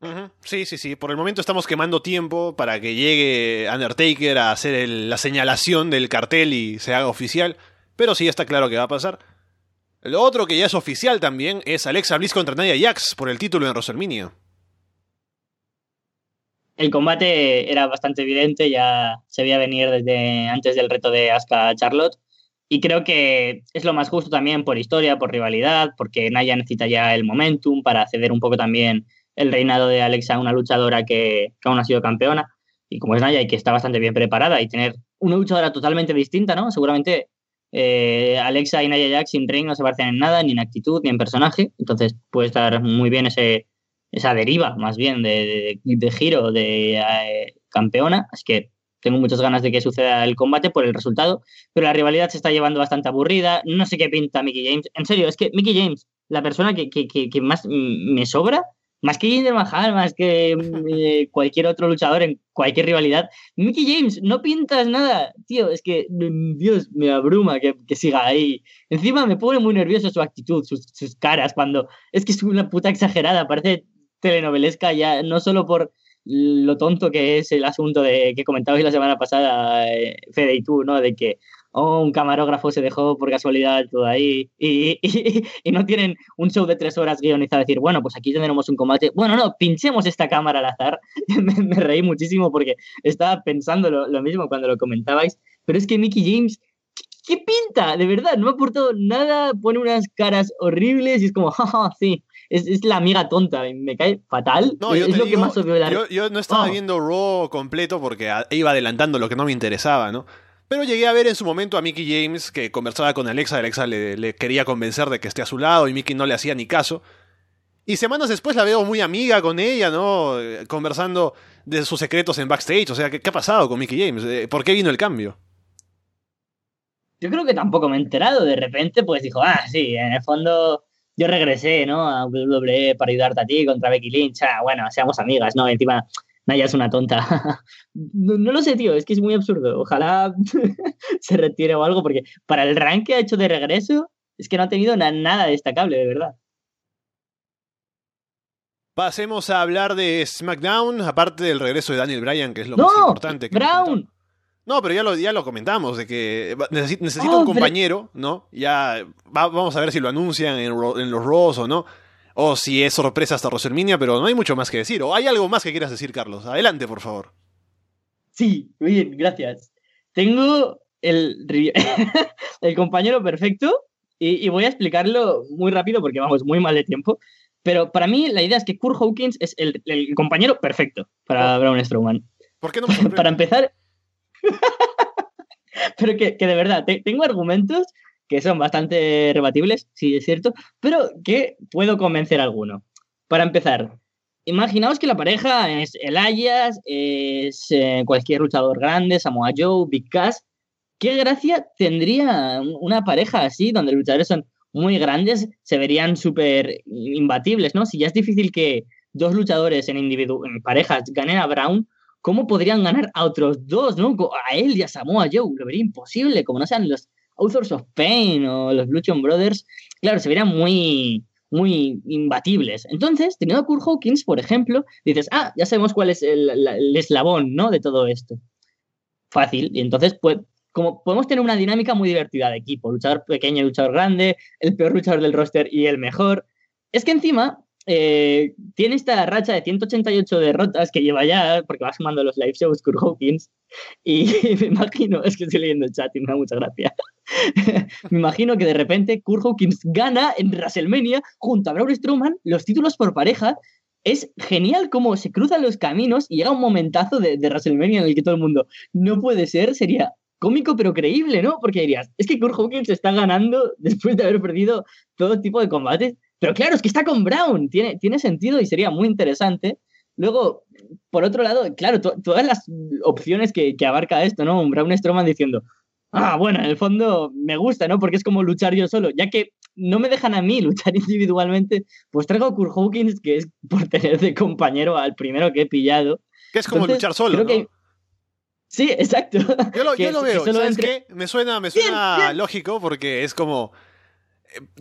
[SPEAKER 1] Uh -huh. Sí, sí, sí. Por el momento estamos quemando tiempo para que llegue Undertaker a hacer el, la señalación del cartel y se haga oficial. Pero sí está claro que va a pasar. Lo otro que ya es oficial también es Alexa Bliss contra Nia Jax por el título en WrestleMania.
[SPEAKER 2] el combate era bastante evidente, ya se veía venir desde antes del reto de Asuka Charlotte. Y creo que es lo más justo también por historia, por rivalidad, porque Naya necesita ya el momentum para ceder un poco también el reinado de Alexa, una luchadora que, que aún ha sido campeona. Y como es Naya y que está bastante bien preparada y tener una luchadora totalmente distinta, ¿no? Seguramente eh, Alexa y Naya Jax sin ring no se parecen en nada, ni en actitud, ni en personaje. Entonces puede estar muy bien ese, esa deriva, más bien, de, de, giro de eh, campeona. Así que tengo muchas ganas de que suceda el combate por el resultado. Pero la rivalidad se está llevando bastante aburrida. No sé qué pinta Mickey James. En serio, es que Mickey James, la persona que, que, que más me sobra, más que Jinder Mahal, más que eh, cualquier otro luchador en cualquier rivalidad. Mickey James, no pintas nada, tío, es que, mm, Dios, me abruma que, que siga ahí. Encima me pone muy nervioso su actitud, sus, sus, caras, cuando es que es una puta exagerada, parece telenovelesca ya, no solo por lo tonto que es el asunto de que comentabais la semana pasada, eh, Fede y tú, ¿no? De que oh, un camarógrafo se dejó por casualidad todo ahí y, y, no tienen un show de tres horas guionizado, decir, bueno, pues aquí tendremos un combate. Bueno, no, pinchemos esta cámara al azar. me, reí muchísimo porque estaba pensando lo, lo, mismo cuando lo comentabais, pero es que Mickey James... ¿Qué pinta? De verdad, no ha aportado nada, pone unas caras horribles y es como, jaja, sí, es, es, la amiga tonta, me cae fatal.
[SPEAKER 1] No,
[SPEAKER 2] es,
[SPEAKER 1] yo,
[SPEAKER 2] es lo
[SPEAKER 1] digo,
[SPEAKER 2] que más de la...
[SPEAKER 1] yo, yo, no estaba oh. viendo Raw completo porque iba adelantando lo que no me interesaba, ¿no? Pero llegué a ver en su momento a Mickey James que conversaba con Alexa, Alexa le, le, quería convencer de que esté a su lado y Mickey no le hacía ni caso. Y semanas después la veo muy amiga con ella, ¿no? Conversando de sus secretos en backstage. O sea, ¿qué, qué ha pasado con Mickey James? Eh, ¿Por qué vino el cambio?
[SPEAKER 2] Yo creo que tampoco me he enterado. De repente, pues dijo, ah, sí, en el fondo yo regresé, ¿no? A WWE para ayudarte a ti contra Becky Lynch. Ah, bueno, seamos amigas, ¿no? Encima, Naya es una tonta. no, no, lo sé, tío, es que es muy absurdo. Ojalá se retire o algo, porque para el rank que ha hecho de regreso, es que no ha tenido na nada destacable, de verdad.
[SPEAKER 1] Pasemos a hablar de SmackDown, aparte del regreso de Daniel Bryan, que es lo
[SPEAKER 2] no,
[SPEAKER 1] más importante. Que
[SPEAKER 2] Brown.
[SPEAKER 1] No, pero ya lo, ya lo comentamos, de que necesita, necesita oh, un compañero, pero... ¿no? Ya va, vamos a ver si lo anuncian en, en los Raws o no. O si es sorpresa hasta WrestleMania, pero no hay mucho más que decir. ¿O hay algo más que quieras decir, Carlos? Adelante, por favor.
[SPEAKER 2] Sí, bien, gracias. Tengo el, el compañero perfecto y, y, voy a explicarlo muy rápido porque vamos muy mal de tiempo. Pero para mí la idea es que Kurt Hawkins es el, el compañero perfecto para oh. Braun Strowman.
[SPEAKER 1] ¿Por qué no me
[SPEAKER 2] Para empezar, pero que, que, de verdad, te, tengo argumentos que son bastante rebatibles, sí es cierto, pero que puedo convencer a alguno. Para empezar, imaginaos que la pareja es Elias, es eh, cualquier luchador grande, Samoa Joe, Big Cass. ¿Qué gracia tendría una pareja así, donde los luchadores son muy grandes, se verían súper imbatibles, ¿no? Si ya es difícil que dos luchadores en, en parejas ganen a Brown, ¿cómo podrían ganar a otros dos, ¿no? A él y a Samoa Joe, lo vería imposible, como no sean los Authors of Pain o los Luchon Brothers, claro, se verían muy, muy imbatibles. Entonces, teniendo a Kurt Hawkins, por ejemplo, dices, ah, ya sabemos cuál es el, el eslabón, ¿no? De todo esto. Fácil. Y entonces, pues, como podemos tener una dinámica muy divertida de equipo, luchador pequeño, luchador grande, el peor luchador del roster y el mejor. Es que encima eh, tiene esta racha de 188 derrotas que lleva ya, porque va sumando los live shows Kurt Hawkins, y me imagino, es que estoy leyendo el chat y me da mucha gracia, me imagino que de repente Kurt Hawkins gana en WrestleMania junto a Braun Strowman los títulos por pareja. Es genial cómo se cruzan los caminos y llega un momentazo de, de WrestleMania en el que todo el mundo no puede ser, sería cómico pero creíble, ¿no? Porque dirías, es que Kurt Hawkins está ganando después de haber perdido todo tipo de combates pero claro, es que está con Brown, tiene, tiene sentido y sería muy interesante. Luego, por otro lado, claro, to todas las opciones que, que, abarca esto, ¿no? Un Brown Strowman diciendo, ah, bueno, en el fondo me gusta, ¿no? Porque es como luchar yo solo, ya que no me dejan a mí luchar individualmente, pues traigo a Kurt Hawkins, que es por tener de compañero al primero que he pillado.
[SPEAKER 1] Que es como Entonces, luchar solo, ¿no? Que...
[SPEAKER 2] Sí, exacto.
[SPEAKER 1] Yo lo, yo lo veo, ¿sabes entre... qué? Me suena, me suena bien, bien. lógico porque es como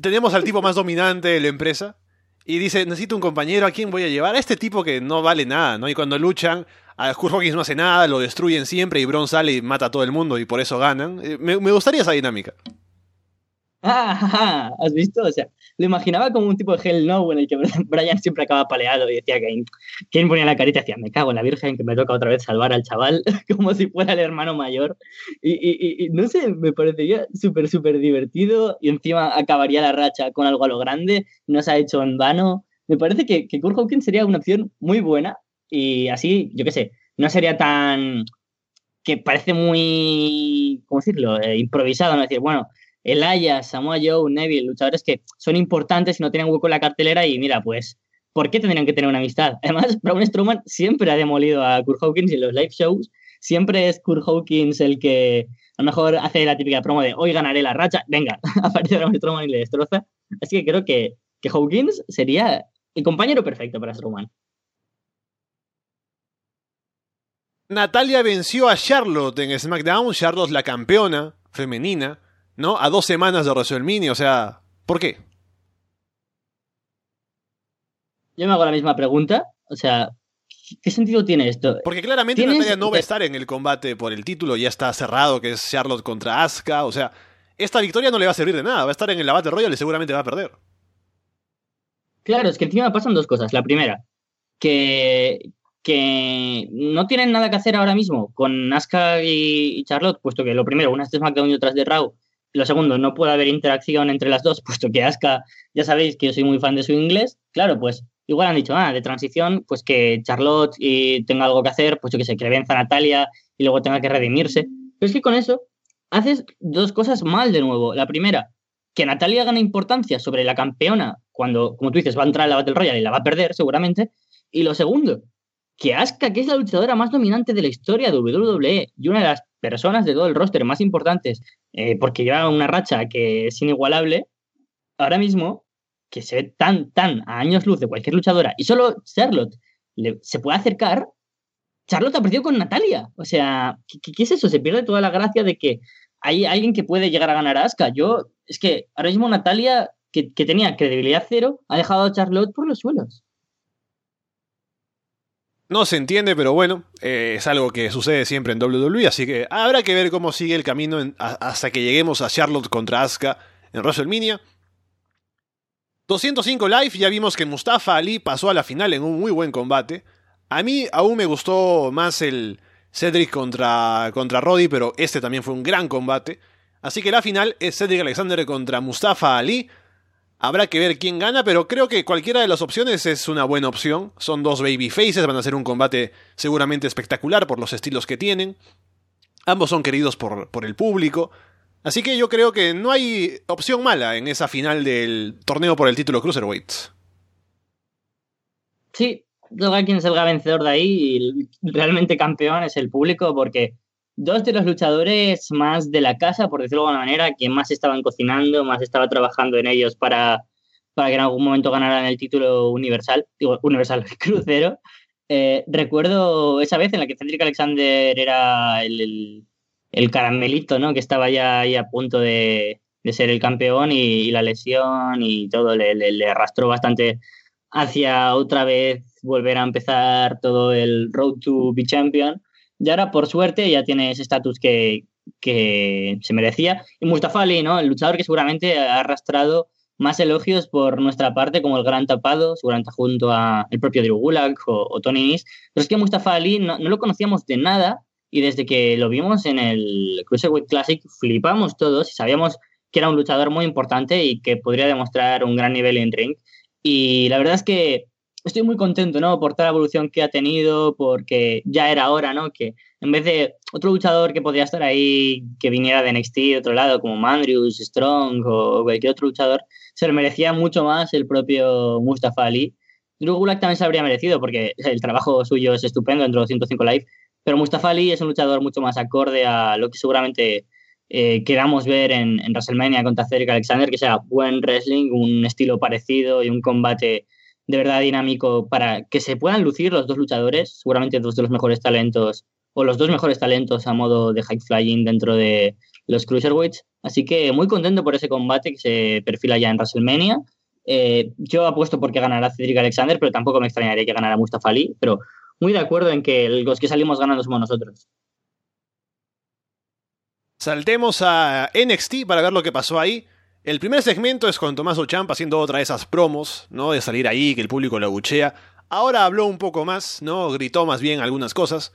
[SPEAKER 1] tenemos al tipo más dominante de la empresa y dice, necesito un compañero, ¿a quién voy a llevar? A este tipo que no vale nada, ¿no? Y cuando luchan, a Kurt Hawkins no hace nada, lo destruyen siempre y Bron sale y mata a todo el mundo y por eso ganan. Eh, me, me gustaría esa dinámica.
[SPEAKER 2] Ah, ¿has visto? O sea, lo imaginaba como un tipo de Hell No en el que Brian siempre acaba paleado y decía que quien ponía la carita decía, me cago en la Virgen que me toca otra vez salvar al chaval, como si fuera el hermano mayor. Y, no sé, me parecería súper, súper divertido y encima acabaría la racha con algo a lo grande, no se ha hecho en vano. Me parece que, que Kurt Hawkins sería una opción muy buena y así, yo qué sé, no sería tan que parece muy, ¿cómo decirlo?, eh, improvisado, ¿no? decir, bueno, el Aya, Samoa Joe, Neville, luchadores que son importantes y no tienen hueco en la cartelera y mira, pues, ¿por qué tendrían que tener una amistad? Además, Braun Strowman siempre ha demolido a Kurt Hawkins en los live shows, siempre es Kurt Hawkins el que a lo mejor hace la típica promo de hoy ganaré la racha, venga, aparece Braun Strowman y le destroza. Así que creo que, que Hawkins sería el compañero perfecto para Strowman.
[SPEAKER 1] Natalia venció a Charlotte en SmackDown, Charlotte la campeona femenina, ¿no? A dos semanas de WrestleMania, o sea, ¿por qué?
[SPEAKER 2] Yo me hago la misma pregunta, o sea, ¿qué sentido tiene esto?
[SPEAKER 1] Porque claramente Natalia no va a estar en el combate por el título, ya está cerrado, que es Charlotte contra Asuka, o sea, esta victoria no le va a servir de nada, va a estar en el Battle Royale y seguramente va a perder.
[SPEAKER 2] Claro, es que encima pasan dos cosas. La primera, que, que no tienen nada que hacer ahora mismo con Asuka y Charlotte, puesto que lo primero, una es de SmackDown y otra es de Raw. Lo segundo, no puede haber interacción entre las dos, puesto que Asuka, ya sabéis que yo soy muy fan de su inglés. Claro, pues igual han dicho, ah, de transición, pues que Charlotte y tenga algo que hacer, puesto que se que le venza a Natalia y luego tenga que redimirse. Pero es que con eso haces dos cosas mal de nuevo. La primera, que Natalia gane importancia sobre la campeona cuando, como tú dices, va a entrar en la Battle Royale y la va a perder seguramente. Y lo segundo, que Asuka, que es la luchadora más dominante de la historia de WWE y una de las personas de todo el roster más importantes, eh, porque lleva una racha que es inigualable, ahora mismo, que se ve tan, tan a años luz de cualquier luchadora, y solo Charlotte se puede acercar, Charlotte ha perdido con Natalia. O sea, ¿qué, es eso? Se pierde toda la gracia de que hay alguien que puede llegar a ganar a Asuka. Yo, es que ahora mismo Natalia, que, que tenía credibilidad cero, ha dejado a Charlotte por los suelos.
[SPEAKER 1] No se entiende, pero bueno, eh, es algo que sucede siempre en WWE, así que habrá que ver cómo sigue el camino hasta que lleguemos a Charlotte contra Asuka en WrestleMania. 205 Live, ya vimos que Mustafa Ali pasó a la final en un muy buen combate. A mí aún me gustó más el Cedric contra, contra Roddy, pero este también fue un gran combate. Así que la final es Cedric Alexander contra Mustafa Ali. Habrá que ver quién gana, pero creo que cualquiera de las opciones es una buena opción. Son dos baby faces, van a ser un combate seguramente espectacular por los estilos que tienen. Ambos son queridos por, por el público. Así que yo creo que no hay opción mala en esa final del torneo por el título Cruiserweight.
[SPEAKER 2] Sí, que quien salga vencedor de ahí y realmente campeón es el público porque dos de los luchadores más de la casa, por decirlo de alguna manera, quien más estaban cocinando, más estaba trabajando en ellos para, para que en algún momento ganaran el título universal, digo, universal crucero. Eh, recuerdo esa vez en la que Cedric Alexander era el, el, caramelito, ¿no? Que estaba ya ahí a punto de, de ser el campeón y, la lesión y todo le, le, le arrastró bastante hacia otra vez volver a empezar todo el road to be champion y ahora, por suerte, ya tiene ese estatus que, que se merecía. Y Mustafa Ali, ¿no? El luchador que seguramente ha arrastrado más elogios por nuestra parte, como el gran tapado, seguramente junto a el propio Drew Gulak o, Tony Nis. Pero es que Mustafa Ali no, no, lo conocíamos de nada y desde que lo vimos en el Cruiserweight Classic flipamos todos y sabíamos que era un luchador muy importante y que podría demostrar un gran nivel en ring. Y la verdad es que estoy muy contento, ¿no? Por toda la evolución que ha tenido, porque ya era hora, ¿no? Que en vez de otro luchador que podría estar ahí, que viniera de NXT de otro lado, como Mandrius, Strong o cualquier otro luchador, se lo merecía mucho más el propio Mustafa Ali. Drew Gulak también se habría merecido, porque el trabajo suyo es estupendo dentro de 105 Live, pero Mustafa Ali es un luchador mucho más acorde a lo que seguramente eh, queramos ver en, en WrestleMania contra Cedric Alexander, que sea buen wrestling, un estilo parecido y un combate de verdad dinámico para que se puedan lucir los dos luchadores, seguramente dos de los mejores talentos o los dos mejores talentos a modo de high flying dentro de los cruiserweights. Así que muy contento por ese combate que se perfila ya en WrestleMania. Eh, yo apuesto porque ganará Cedric Alexander, pero tampoco me extrañaría que ganara Mustafa Ali. Pero muy de acuerdo en que los que salimos ganando somos nosotros.
[SPEAKER 1] Saltemos a NXT para ver lo que pasó ahí. El primer segmento es con Tomaso Champa haciendo otra de esas promos, ¿no? De salir ahí, que el público lo abuchea. Ahora habló un poco más, ¿no? Gritó más bien algunas cosas.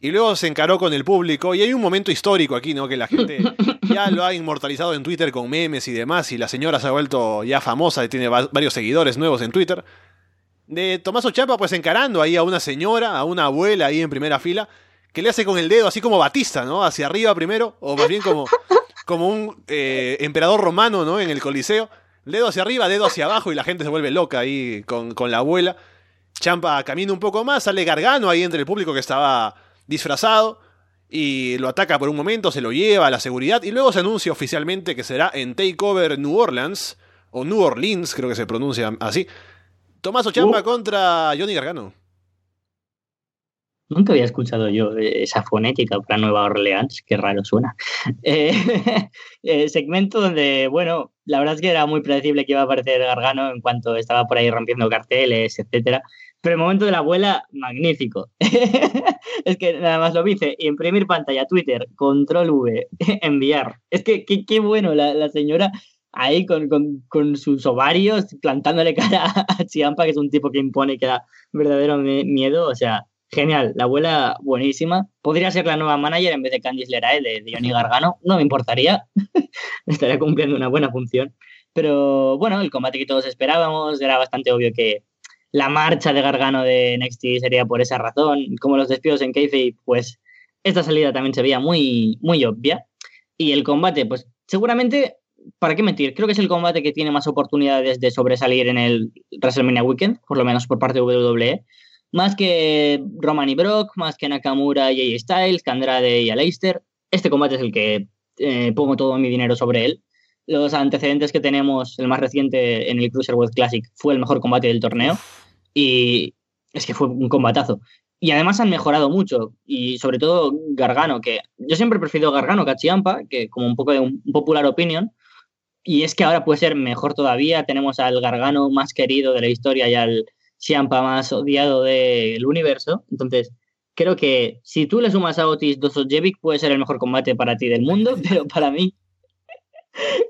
[SPEAKER 1] Y luego se encaró con el público. Y hay un momento histórico aquí, ¿no? Que la gente ya lo ha inmortalizado en Twitter con memes y demás. Y la señora se ha vuelto ya famosa y tiene va- varios seguidores nuevos en Twitter. De Tomaso Champa, pues encarando ahí a una señora, a una abuela ahí en primera fila. Que le hace con el dedo, así como Batista, ¿no? Hacia arriba primero. O más bien como, como un eh, emperador romano, ¿no? En el Coliseo. Dedo hacia arriba, dedo hacia abajo. Y la gente se vuelve loca ahí con, con la abuela. Champa camina un poco más, sale Gargano ahí entre el público que estaba disfrazado y lo ataca por un momento, se lo lleva a la seguridad y luego se anuncia oficialmente que será en Takeover New Orleans o New Orleans, creo que se pronuncia así. Tomaso Champa contra Johnny Gargano.
[SPEAKER 2] Nunca había escuchado yo esa fonética para Nueva Orleans, qué raro suena. Eh, eh, segmento donde, bueno, la verdad es que era muy predecible que iba a aparecer Gargano en cuanto estaba por ahí rompiendo carteles, etcétera. Pero el momento de la abuela, magnífico. es que nada más lo dice, imprimir pantalla, Twitter, control V, enviar. Es que qué, bueno la, la señora ahí con, con, con, sus ovarios plantándole cara a Chiampa, que es un tipo que impone y que da verdadero miedo. O sea, genial. La abuela, buenísima. Podría ser la nueva manager en vez de Candice LeRae de, de Johnny Gargano. No me importaría. Estaría cumpliendo una buena función. Pero bueno, el combate que todos esperábamos era bastante obvio que la marcha de Gargano de NXT sería por esa razón. Como los despidos en Kayfabe, pues esta salida también se veía muy, muy obvia. Y el combate, pues seguramente ¿para qué mentir? Creo que es el combate que tiene más oportunidades de sobresalir en el WrestleMania Weekend, por lo menos por parte de WWE. Más que Roman y Brock, más que Nakamura y AJ Styles, que Andrade y Aleister. Este combate es el que eh, pongo todo mi dinero sobre él. Los antecedentes que tenemos, el más reciente en el Cruiserweight Classic, fue el mejor combate del torneo. Y es que fue un combatazo. Y además han mejorado mucho. Y sobre todo Gargano, que yo siempre he preferido Gargano que a Ciampa, que como un poco de un popular opinion, y es que ahora puede ser mejor todavía. Tenemos al Gargano más querido de la historia y al Ciampa más odiado del universo. Entonces, creo que si tú le sumas a Otis Dosojevic, puede ser el mejor combate para ti del mundo, pero para mí,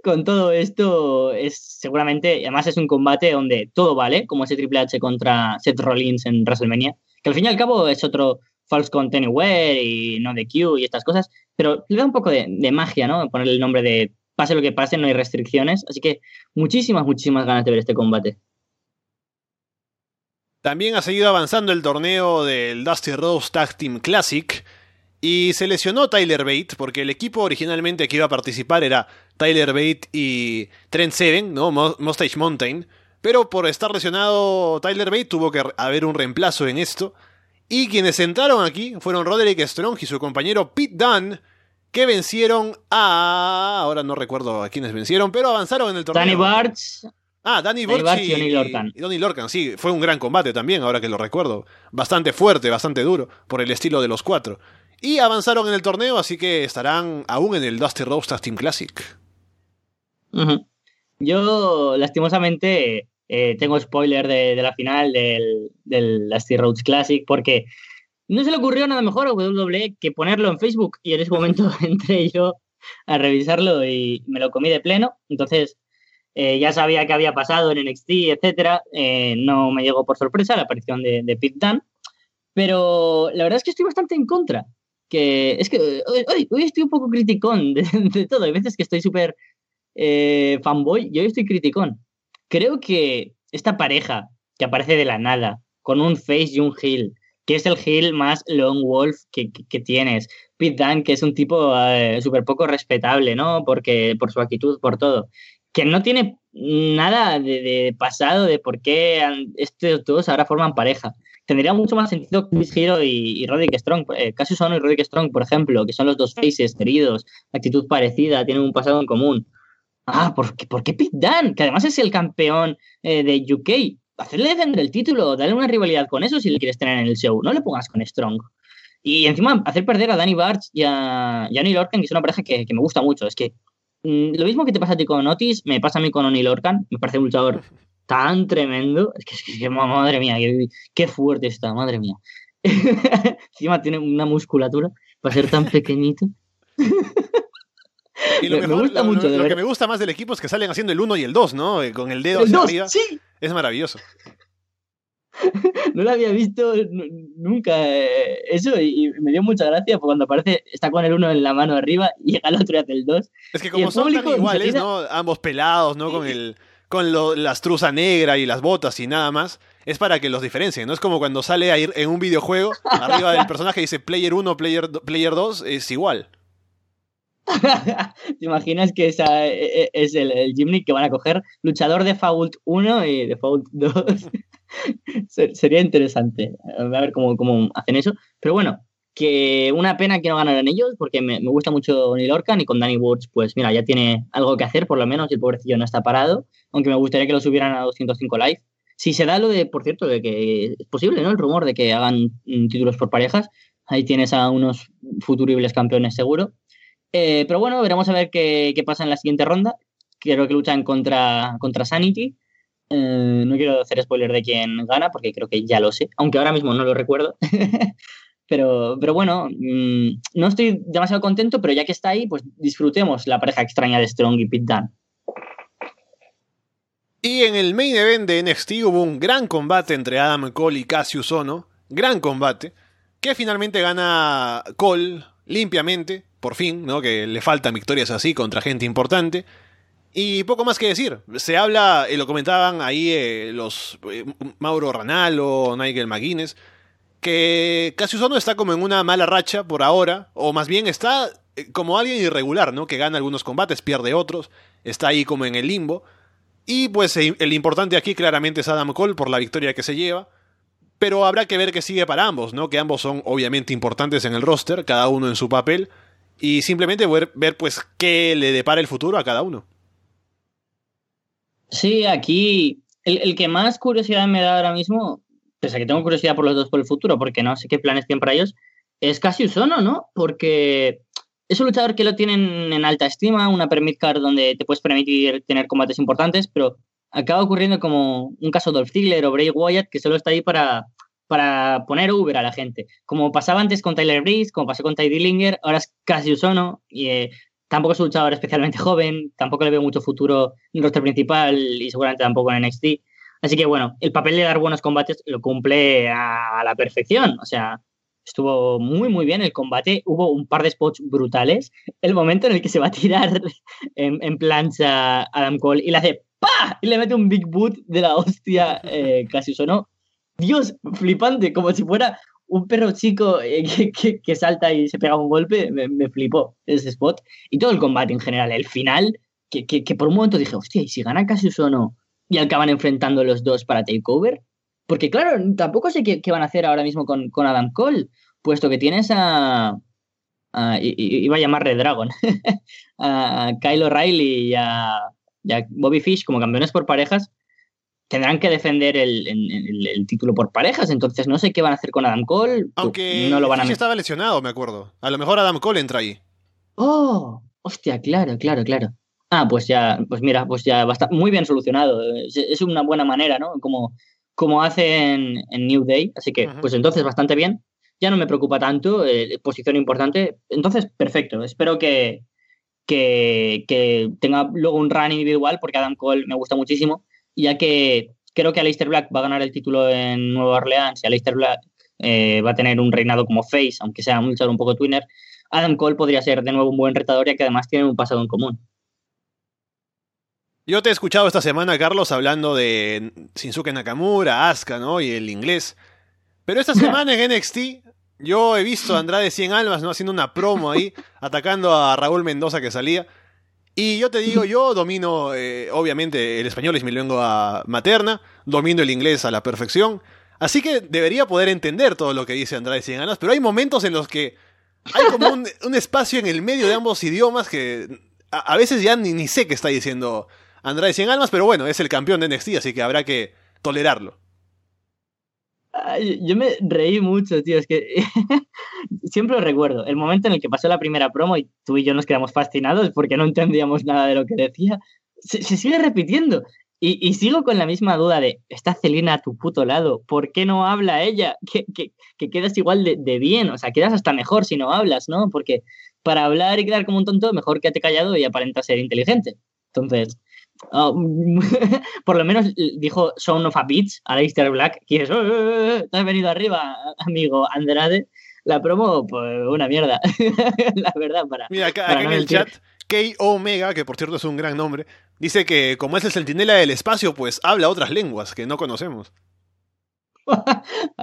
[SPEAKER 2] con todo esto, es seguramente, además es un combate donde todo vale, como ese Triple H contra Seth Rollins en WrestleMania, que al fin y al cabo es otro false count anywhere y no de Q y estas cosas, pero le da un poco de, de magia, ¿no? Poner el nombre de pase lo que pase, no hay restricciones. Así que muchísimas, muchísimas ganas de ver este combate.
[SPEAKER 1] También ha seguido avanzando el torneo del Dusty Rose Tag Team Classic. Y se lesionó Tyler Bate, porque el equipo originalmente que iba a participar era Tyler Bate y Trent Seven, ¿no? Mustache Mountain. Pero por estar lesionado Tyler Bate tuvo que haber un reemplazo en esto. Y quienes entraron aquí fueron Roderick Strong y su compañero Pete Dunne, que vencieron a. Ahora no recuerdo a quiénes vencieron, pero avanzaron en el torneo.
[SPEAKER 2] Danny Bartz.
[SPEAKER 1] Ah, Danny, Bartz y,
[SPEAKER 2] y Donny Lorcan.
[SPEAKER 1] Y Donny Lorcan, sí, fue un gran combate también, ahora que lo recuerdo. Bastante fuerte, bastante duro, por el estilo de los cuatro. Y avanzaron en el torneo, así que estarán aún en el Dusty Rhodes Tag Team Classic.
[SPEAKER 2] Uh -huh. Yo, lastimosamente, eh, tengo spoiler de, de la final del, del Dusty Rhodes Classic, porque no se le ocurrió nada mejor a WWE que ponerlo en Facebook y en ese momento entré yo a revisarlo y me lo comí de pleno. Entonces eh, ya sabía que había pasado en NXT, etcétera. Eh, no me llegó por sorpresa la aparición de, de Pete pero la verdad es que estoy bastante en contra. Que es que hoy, estoy un poco criticón de, todo. Hay veces que estoy súper eh, fanboy y hoy estoy criticón. Creo que esta pareja que aparece de la nada, con un face y un heel, que es el heel más long wolf que, que, que tienes. Pete Dunne, que es un tipo eh, súper poco respetable, ¿no? Porque, por su actitud, por todo. Que no tiene nada de, pasado de por qué estos dos ahora forman pareja. Tendría mucho más sentido Chris Hero y, y Roderick Strong, eh, Cassius y Roderick Strong, por ejemplo, que son los dos faces queridos, actitud parecida, tienen un pasado en común. Ah, ¿por qué, ¿por qué Pete Dunne? Que además es el campeón eh, de UK hacerle defender el título, darle una rivalidad con eso si le quieres tener en el show. No le pongas con Strong. Y encima hacer perder a Danny Bartz y a Johnny Lorcan, que es una pareja que, que me gusta mucho. Es que lo mismo que te pasa a ti con Otis, me pasa a mí con Oni Lorcan. Me parece un luchador tan tremendo. Es que, es que madre mía, qué, qué, fuerte está, madre mía. encima tiene una musculatura para ser tan pequeñito.
[SPEAKER 1] Y lo,
[SPEAKER 2] Me- me
[SPEAKER 1] mejor-
[SPEAKER 2] gusta
[SPEAKER 1] lo-
[SPEAKER 2] mucho,
[SPEAKER 1] lo que me gusta más del equipo es que salen haciendo el 1 y el 2, ¿no? Eh, Con el dedo
[SPEAKER 2] El
[SPEAKER 1] hacia
[SPEAKER 2] dos,
[SPEAKER 1] arriba.
[SPEAKER 2] sí,
[SPEAKER 1] Es maravilloso.
[SPEAKER 2] no lo había visto nu- nunca eh, eso y, y me dio mucha gracia porque cuando aparece, está con el uno en la mano arriba y llega el otro y hace el 2.
[SPEAKER 1] Es que como son tan iguales, ¿no? Ambos pelados, ¿no? Con el con lo- la truza negra y las botas y nada más. Es para que los diferencien, ¿no? Es como cuando sale a ir en un videojuego, arriba del personaje dice Player 1, Player, player 2, es igual.
[SPEAKER 2] ¿Te imaginas que esa eh, eh, es el, el que van a coger? Luchador de Fault 1 y de Fault 2. Ser- Sería interesante a ver cómo, cómo hacen eso. Pero bueno, que una pena que no ganaran ellos porque me, me gusta mucho Neil Orcan y con Danny Woods, pues mira, ya tiene algo que hacer por lo menos y el pobrecillo no está parado. Aunque me gustaría que lo subieran a 205 live. Si se da lo de, por cierto, de que es posible, ¿no? El rumor de que hagan mm, títulos por parejas. Ahí tienes a unos futuribles campeones seguro. Eh, pero bueno, veremos a ver qué, qué pasa en la siguiente ronda. Creo que luchan contra, contra Sanity. Eh, no quiero hacer spoiler de quién gana porque creo que ya lo sé, aunque ahora mismo no lo recuerdo. pero, pero bueno, mm, no estoy demasiado contento, pero ya que está ahí, pues disfrutemos la pareja extraña de Strong y Pete Dunne.
[SPEAKER 1] Y en el main event de NXT hubo un gran combate entre Adam Cole y Cassius Ono. Gran combate. Que finalmente gana Cole limpiamente. Por fin, ¿no? Que le faltan victorias así contra gente importante. Y poco más que decir. Se habla, y lo comentaban ahí eh, los eh, Mauro Ranallo, Nigel McGuinness, que Cassius Ono está como en una mala racha por ahora, o más bien está eh, como alguien irregular, ¿no? Que gana algunos combates, pierde otros, está ahí como en el limbo. Y pues eh, el importante aquí claramente es Adam Cole por la victoria que se lleva. Pero habrá que ver qué sigue para ambos, ¿no? Que ambos son obviamente importantes en el roster, cada uno en su papel. Y simplemente ver, ver pues qué le depara el futuro a cada uno.
[SPEAKER 2] Sí, aquí el, el que más curiosidad me da ahora mismo, pese a que tengo curiosidad por los dos por el futuro, porque no sé qué planes tienen para ellos, es Cassius Ono, ¿no? Porque es un luchador que lo tienen en alta estima, una permit card donde te puedes permitir tener combates importantes, pero acaba ocurriendo como un caso Dolph Ziggler o Bray Wyatt que solo está ahí para, para poner Uber a la gente. Como pasaba antes con Tyler Breeze, como pasó con Ty Dillinger, ahora es Cassius Ono y eh, tampoco es un luchador especialmente joven, tampoco le veo mucho futuro en el roster principal y seguramente tampoco en NXT. Así que bueno, el papel de dar buenos combates lo cumple a, la perfección. O sea, estuvo muy muy bien el combate. Hubo un par de spots brutales. El momento en el que se va a tirar en, plancha Adam Cole y le hace ¡pa! Y le mete un big boot de la hostia eh, casi sonó. Dios, flipante, como si fuera un perro chico eh, que, que- salta y se pega un golpe. Me, flipó ese spot. Y todo el combate en general. El final, que, que- por un momento dije, hostia, ¿y si gana Cassius o no? Y acaban enfrentando los dos para Takeover. Porque claro, tampoco sé qué, qué van a hacer ahora mismo con, con Adam Cole, puesto que tienes a... i- iba a llamar Red Dragon. a Kyle O'Reilly y a, y a Bobby Fish como campeones por parejas. Tendrán que defender el, el- el- título por parejas, entonces no sé qué van a hacer con Adam Cole.
[SPEAKER 1] Aunque
[SPEAKER 2] no lo van a
[SPEAKER 1] Fish estaba lesionado, me acuerdo. A lo mejor Adam Cole entra ahí.
[SPEAKER 2] Oh, hostia, claro, claro, claro. Ah, pues ya, pues mira, pues ya va a estar muy bien solucionado. Es, es una buena manera, ¿no? Como, como hacen en New Day. Así que, pues entonces bastante bien. Ya no me preocupa tanto, eh, posición importante. Entonces, perfecto. Espero que, que, que tenga luego un run individual, porque Adam Cole me gusta muchísimo. Ya que creo que Aleister Black va a ganar el título en Nueva Orleans y Aleister Black eh, va a tener un reinado como face, aunque sea un luchador un poco twinner. Adam Cole podría ser de nuevo un buen retador, ya que además tiene un pasado en común.
[SPEAKER 1] Yo te he escuchado esta semana, Carlos, hablando de Shinsuke Nakamura, Asuka, ¿no? Y el inglés. Pero esta semana en NXT, yo he visto a Andrade 100 Almas, ¿no? Haciendo una promo ahí, atacando a Raúl Mendoza que salía. Y yo te digo, yo domino, eh, obviamente, el español es mi lengua materna, domino el inglés a la perfección. Así que debería poder entender todo lo que dice Andrade 100 Almas, pero hay momentos en los que hay como un, espacio en el medio de ambos idiomas que a, veces ya ni, ni sé qué está diciendo Andrade 100 Almas, pero bueno, es el campeón de NXT, así que habrá que tolerarlo.
[SPEAKER 2] Yo me reí mucho, tío. Es que siempre lo recuerdo. El momento en el que pasó la primera promo y tú y yo nos quedamos fascinados porque no entendíamos nada de lo que decía. Se, se sigue repitiendo. Y, sigo con la misma duda de, está Celina a tu puto lado, ¿por qué no habla ella? Que, que, quedas igual de, de, bien, o sea, quedas hasta mejor si no hablas, ¿no? Porque para hablar y quedar como un tonto, mejor quédate callado y aparenta ser inteligente. Entonces, oh, por lo menos dijo Son of a Beach a Leicester Black, que es, oh, oh, oh, te has venido arriba, amigo Andrade. La promo, pues una mierda, la verdad, para...
[SPEAKER 1] Mira, acá, en el chat, K Omega, que por cierto es un gran nombre, dice que como es el centinela del espacio, pues habla otras lenguas que no conocemos.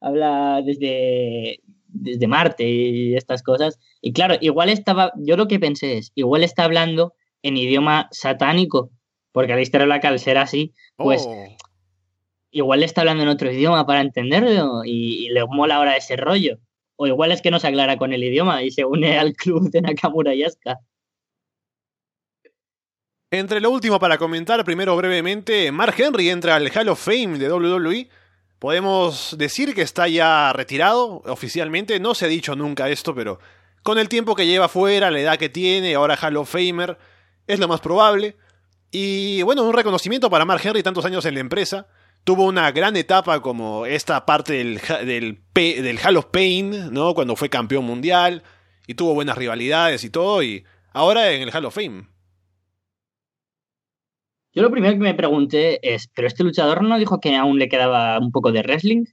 [SPEAKER 2] habla desde desde Marte y estas cosas. Y claro, igual estaba, yo lo que pensé es, igual está hablando en idioma satánico, porque Alistair Black al ser así, pues oh. igual está hablando en otro idioma para entenderlo y, le mola ahora ese rollo. O igual es que no se aclara con el idioma y se une al club de Nakamura y Asuka.
[SPEAKER 1] Entre lo último para comentar, primero brevemente, Mark Henry entra al Hall of Fame de WWE Podemos decir que está ya retirado oficialmente, no se ha dicho nunca esto, pero con el tiempo que lleva fuera, la edad que tiene, ahora Hall of Famer, es lo más probable. Y bueno, un reconocimiento para Mark Henry, tantos años en la empresa. Tuvo una gran etapa como esta parte del, del, Hall of Pain, ¿no? Cuando fue campeón mundial y tuvo buenas rivalidades y todo, y ahora en el Hall of Fame.
[SPEAKER 2] Yo lo primero que me pregunté es, ¿pero este luchador no dijo que aún le quedaba un poco de wrestling?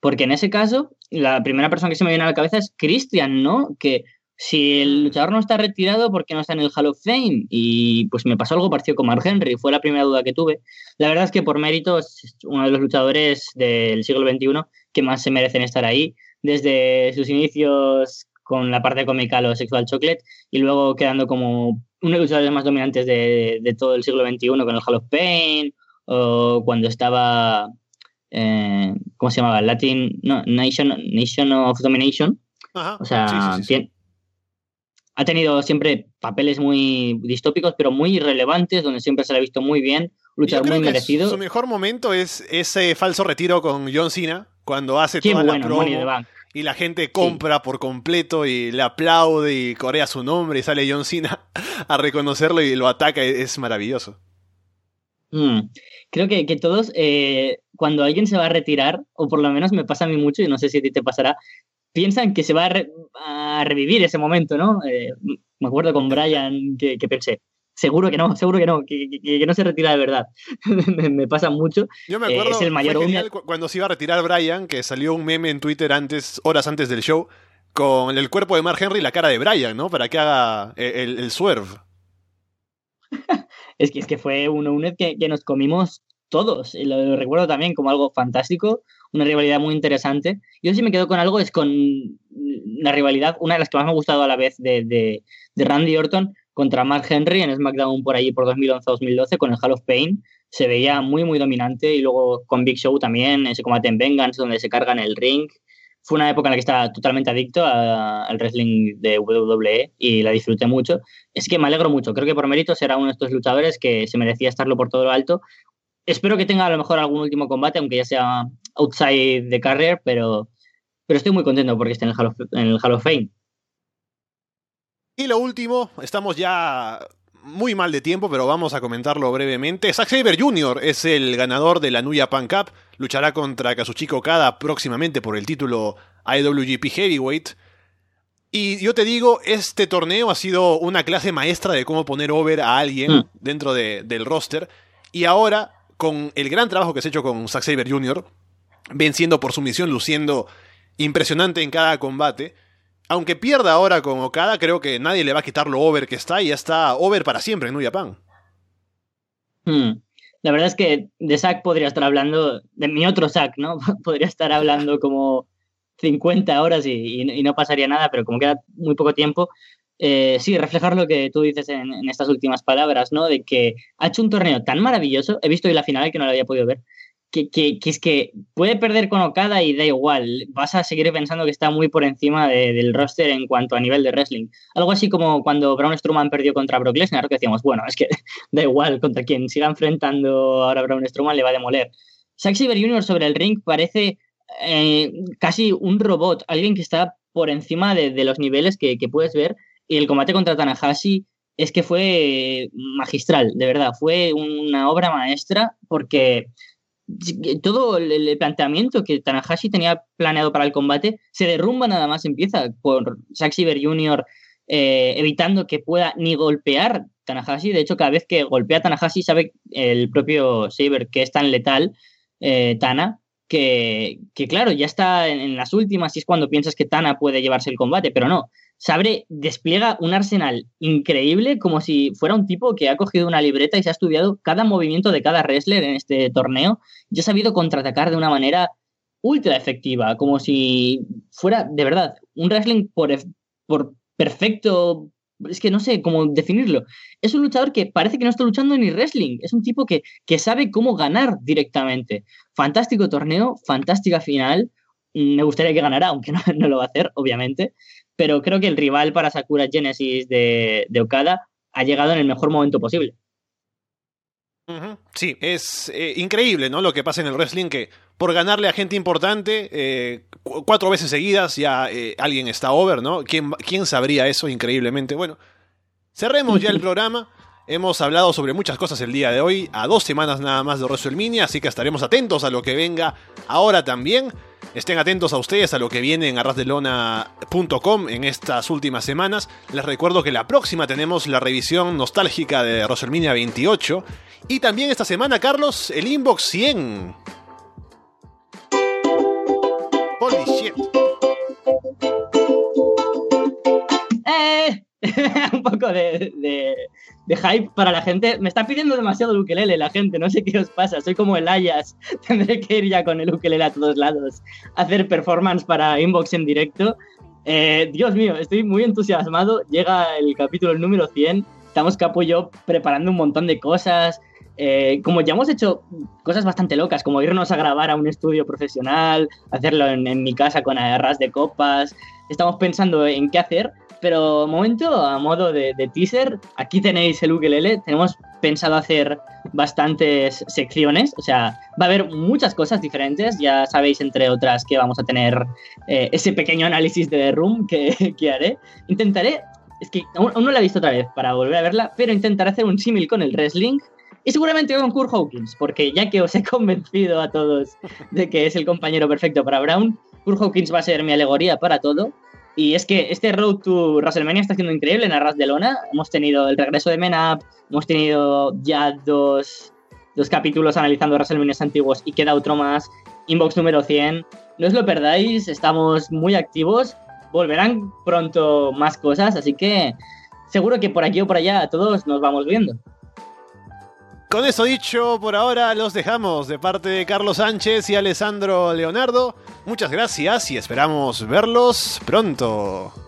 [SPEAKER 2] Porque en ese caso, la primera persona que se me viene a la cabeza es Christian, ¿no? Que si el luchador no está retirado, ¿por qué no está en el Hall of Fame? Y pues me pasó algo parecido con Mark Henry, fue la primera duda que tuve. La verdad es que por mérito es uno de los luchadores del siglo XXI que más se merecen estar ahí. Desde sus inicios con la parte cómica o Sexual Chocolate y luego quedando como uno de los luchadores más dominantes de, todo el siglo XXI con el Hall of Pain o cuando estaba, eh, ¿cómo se llamaba? Latin, no, Nation, Nation of Domination. o sea, ha tenido siempre papeles muy distópicos, pero muy relevantes, donde siempre se le ha visto muy bien, luchador muy merecido.
[SPEAKER 1] Su mejor momento es ese falso retiro con John Cena, cuando hace toda la promo y la gente compra por completo y le aplaude y corea su nombre y sale John Cena a reconocerlo y lo ataca, es maravilloso.
[SPEAKER 2] Mm. Creo que, todos, eh, cuando alguien se va a retirar, o por lo menos me pasa a mí mucho, y no sé si a ti te pasará, piensan que se va a, revivir ese momento, ¿no? Eh, me acuerdo con Brian que, que pensé, Seguro que no, seguro que no, que, no se retira de verdad. me, pasa mucho.
[SPEAKER 1] Yo me acuerdo, es el mayor cuando se iba a retirar Brian, que salió un meme en Twitter antes, horas antes del show, con el cuerpo de Mark Henry y la cara de Brian, ¿no? Para que haga el, el, swerve.
[SPEAKER 2] es, que, es que fue uno, un que, que nos comimos todos. Lo, recuerdo también como algo fantástico, una rivalidad muy interesante. Yo sí me quedo con algo, es con una rivalidad, una de las que más me ha gustado a la vez de, Randy Orton contra Mark Henry en SmackDown por allí por 2011-2012 con el Hall of Pain. Se veía muy, muy dominante y luego con Big Show también, ese combate en Vengeance donde se carga en el ring. Fue una época en la que estaba totalmente adicto al wrestling de WWE y la disfruté mucho. Es que me alegro mucho. Creo que por mérito será uno de estos luchadores que se merecía estarlo por todo lo alto. Espero que tenga a lo mejor algún último combate, aunque ya sea outside the career, pero, pero estoy muy contento porque esté en el en el Hall of Fame.
[SPEAKER 1] Y lo último, estamos ya muy mal de tiempo, pero vamos a comentarlo brevemente. Zack Saber Jr. es el ganador de la Nuya Pan Cup. Luchará contra Kazuchika Okada próximamente por el título IWGP Heavyweight. Y yo te digo, este torneo ha sido una clase maestra de cómo poner over a alguien mm. dentro del roster. Y ahora, con el gran trabajo que se ha hecho con Zack Saber Jr., venciendo por sumisión, luciendo impresionante en cada combate, aunque pierda ahora con Okada, creo que nadie le va a quitar lo over que está y ya está over para siempre en New Japan.
[SPEAKER 2] Hmm. La verdad es que de Zack podría estar hablando, de mi otro Zack, ¿no? podría estar hablando como 50 horas y, no pasaría nada, pero como queda muy poco tiempo, eh, sí, reflejar lo que tú dices en, estas últimas palabras, ¿no? De que ha hecho un torneo tan maravilloso, he visto hoy la final que no lo había podido ver, que, es que puede perder con Okada y da igual. Vas a seguir pensando que está muy por encima del roster en cuanto a nivel de wrestling. Algo así como cuando Braun Strowman perdió contra Brock Lesnar, que decíamos, bueno, es que da igual, contra quien siga enfrentando ahora Braun Strowman le va a demoler. Zack Saber Jr. sobre el ring parece eh, casi un robot, alguien que está por encima de, los niveles que, que, puedes ver. Y el combate contra Tanahashi es que fue magistral, de verdad, fue una obra maestra porque todo el planteamiento que Tanahashi tenía planeado para el combate se derrumba nada más empieza por Zack Saber Jr. Eh, evitando que pueda ni golpear Tanahashi. De hecho, cada vez que golpea a Tanahashi sabe el propio Saber que es tan letal, eh, Tana, que, claro, ya está en, las últimas y es cuando piensas que Tana puede llevarse el combate, pero no. Sabre despliega un arsenal increíble como si fuera un tipo que ha cogido una libreta y se ha estudiado cada movimiento de cada wrestler en este torneo y ha sabido contraatacar de una manera ultra efectiva, como si fuera de verdad un wrestling por, por perfecto, es que no sé cómo definirlo. Es un luchador que parece que no está luchando ni wrestling. Es un tipo que, que sabe cómo ganar directamente. Fantástico torneo, fantástica final. Me gustaría que ganara, aunque no, lo va a hacer, obviamente. Pero creo que el rival para Sakura Genesis de, de Okada ha llegado en el mejor momento posible.
[SPEAKER 1] Sí, es eh, increíble, ¿no? Lo que pasa en el wrestling, que por ganarle a gente importante, eh, cuatro veces seguidas ya eh, alguien está over, ¿no? ¿Quién, ¿Quién sabría eso increíblemente? Bueno, cerremos ya el programa. Hemos hablado sobre muchas cosas el día de hoy, a dos semanas nada más de WrestleMania, así que estaremos atentos a lo que venga ahora también. Estén atentos a ustedes a lo que viene en arrasdelona.com en estas últimas semanas. Les recuerdo que la próxima tenemos la revisión nostálgica de WrestleMania 28 y también esta semana, Carlos, el Inbox 100. Holy shit.
[SPEAKER 2] Eh, un poco de, hype para la gente. Me está pidiendo demasiado el ukelele la gente, no sé qué os pasa. Soy como el Ayas, tendré que ir ya con el ukelele a todos lados, hacer performance para Inbox en directo. Eh, Dios mío, estoy muy entusiasmado. Llega el capítulo número 100. Estamos Capo y yo preparando un montón de cosas. Eh, como ya hemos hecho cosas bastante locas, como irnos a grabar a un estudio profesional, hacerlo en, mi casa con arras de copas, estamos pensando en qué hacer, pero momento, a modo de, teaser, aquí tenéis el ukelele, tenemos pensado hacer bastantes secciones, o sea, va a haber muchas cosas diferentes, ya sabéis entre otras que vamos a tener eh, ese pequeño análisis de The Room que, haré. Intentaré es que aún, no la he visto otra vez para volver a verla, pero intentaré hacer un símil con el wrestling y seguramente con Kurt Hawkins, porque ya que os he convencido a todos de que es el compañero perfecto para Brown, Kurt Hawkins va a ser mi alegoría para todo. Y es que este Road to WrestleMania está siendo increíble en Arras de Lona. Hemos tenido el regreso de Menap, hemos tenido ya dos, dos capítulos analizando WrestleMania antiguos y queda otro más. Inbox número 100. No os lo perdáis, estamos muy activos. Volverán pronto más cosas, así que seguro que por aquí o por allá todos nos vamos viendo.
[SPEAKER 1] Con eso dicho, por ahora los dejamos de parte de Carlos Sánchez y Alessandro Leonardo. Muchas gracias y esperamos verlos pronto.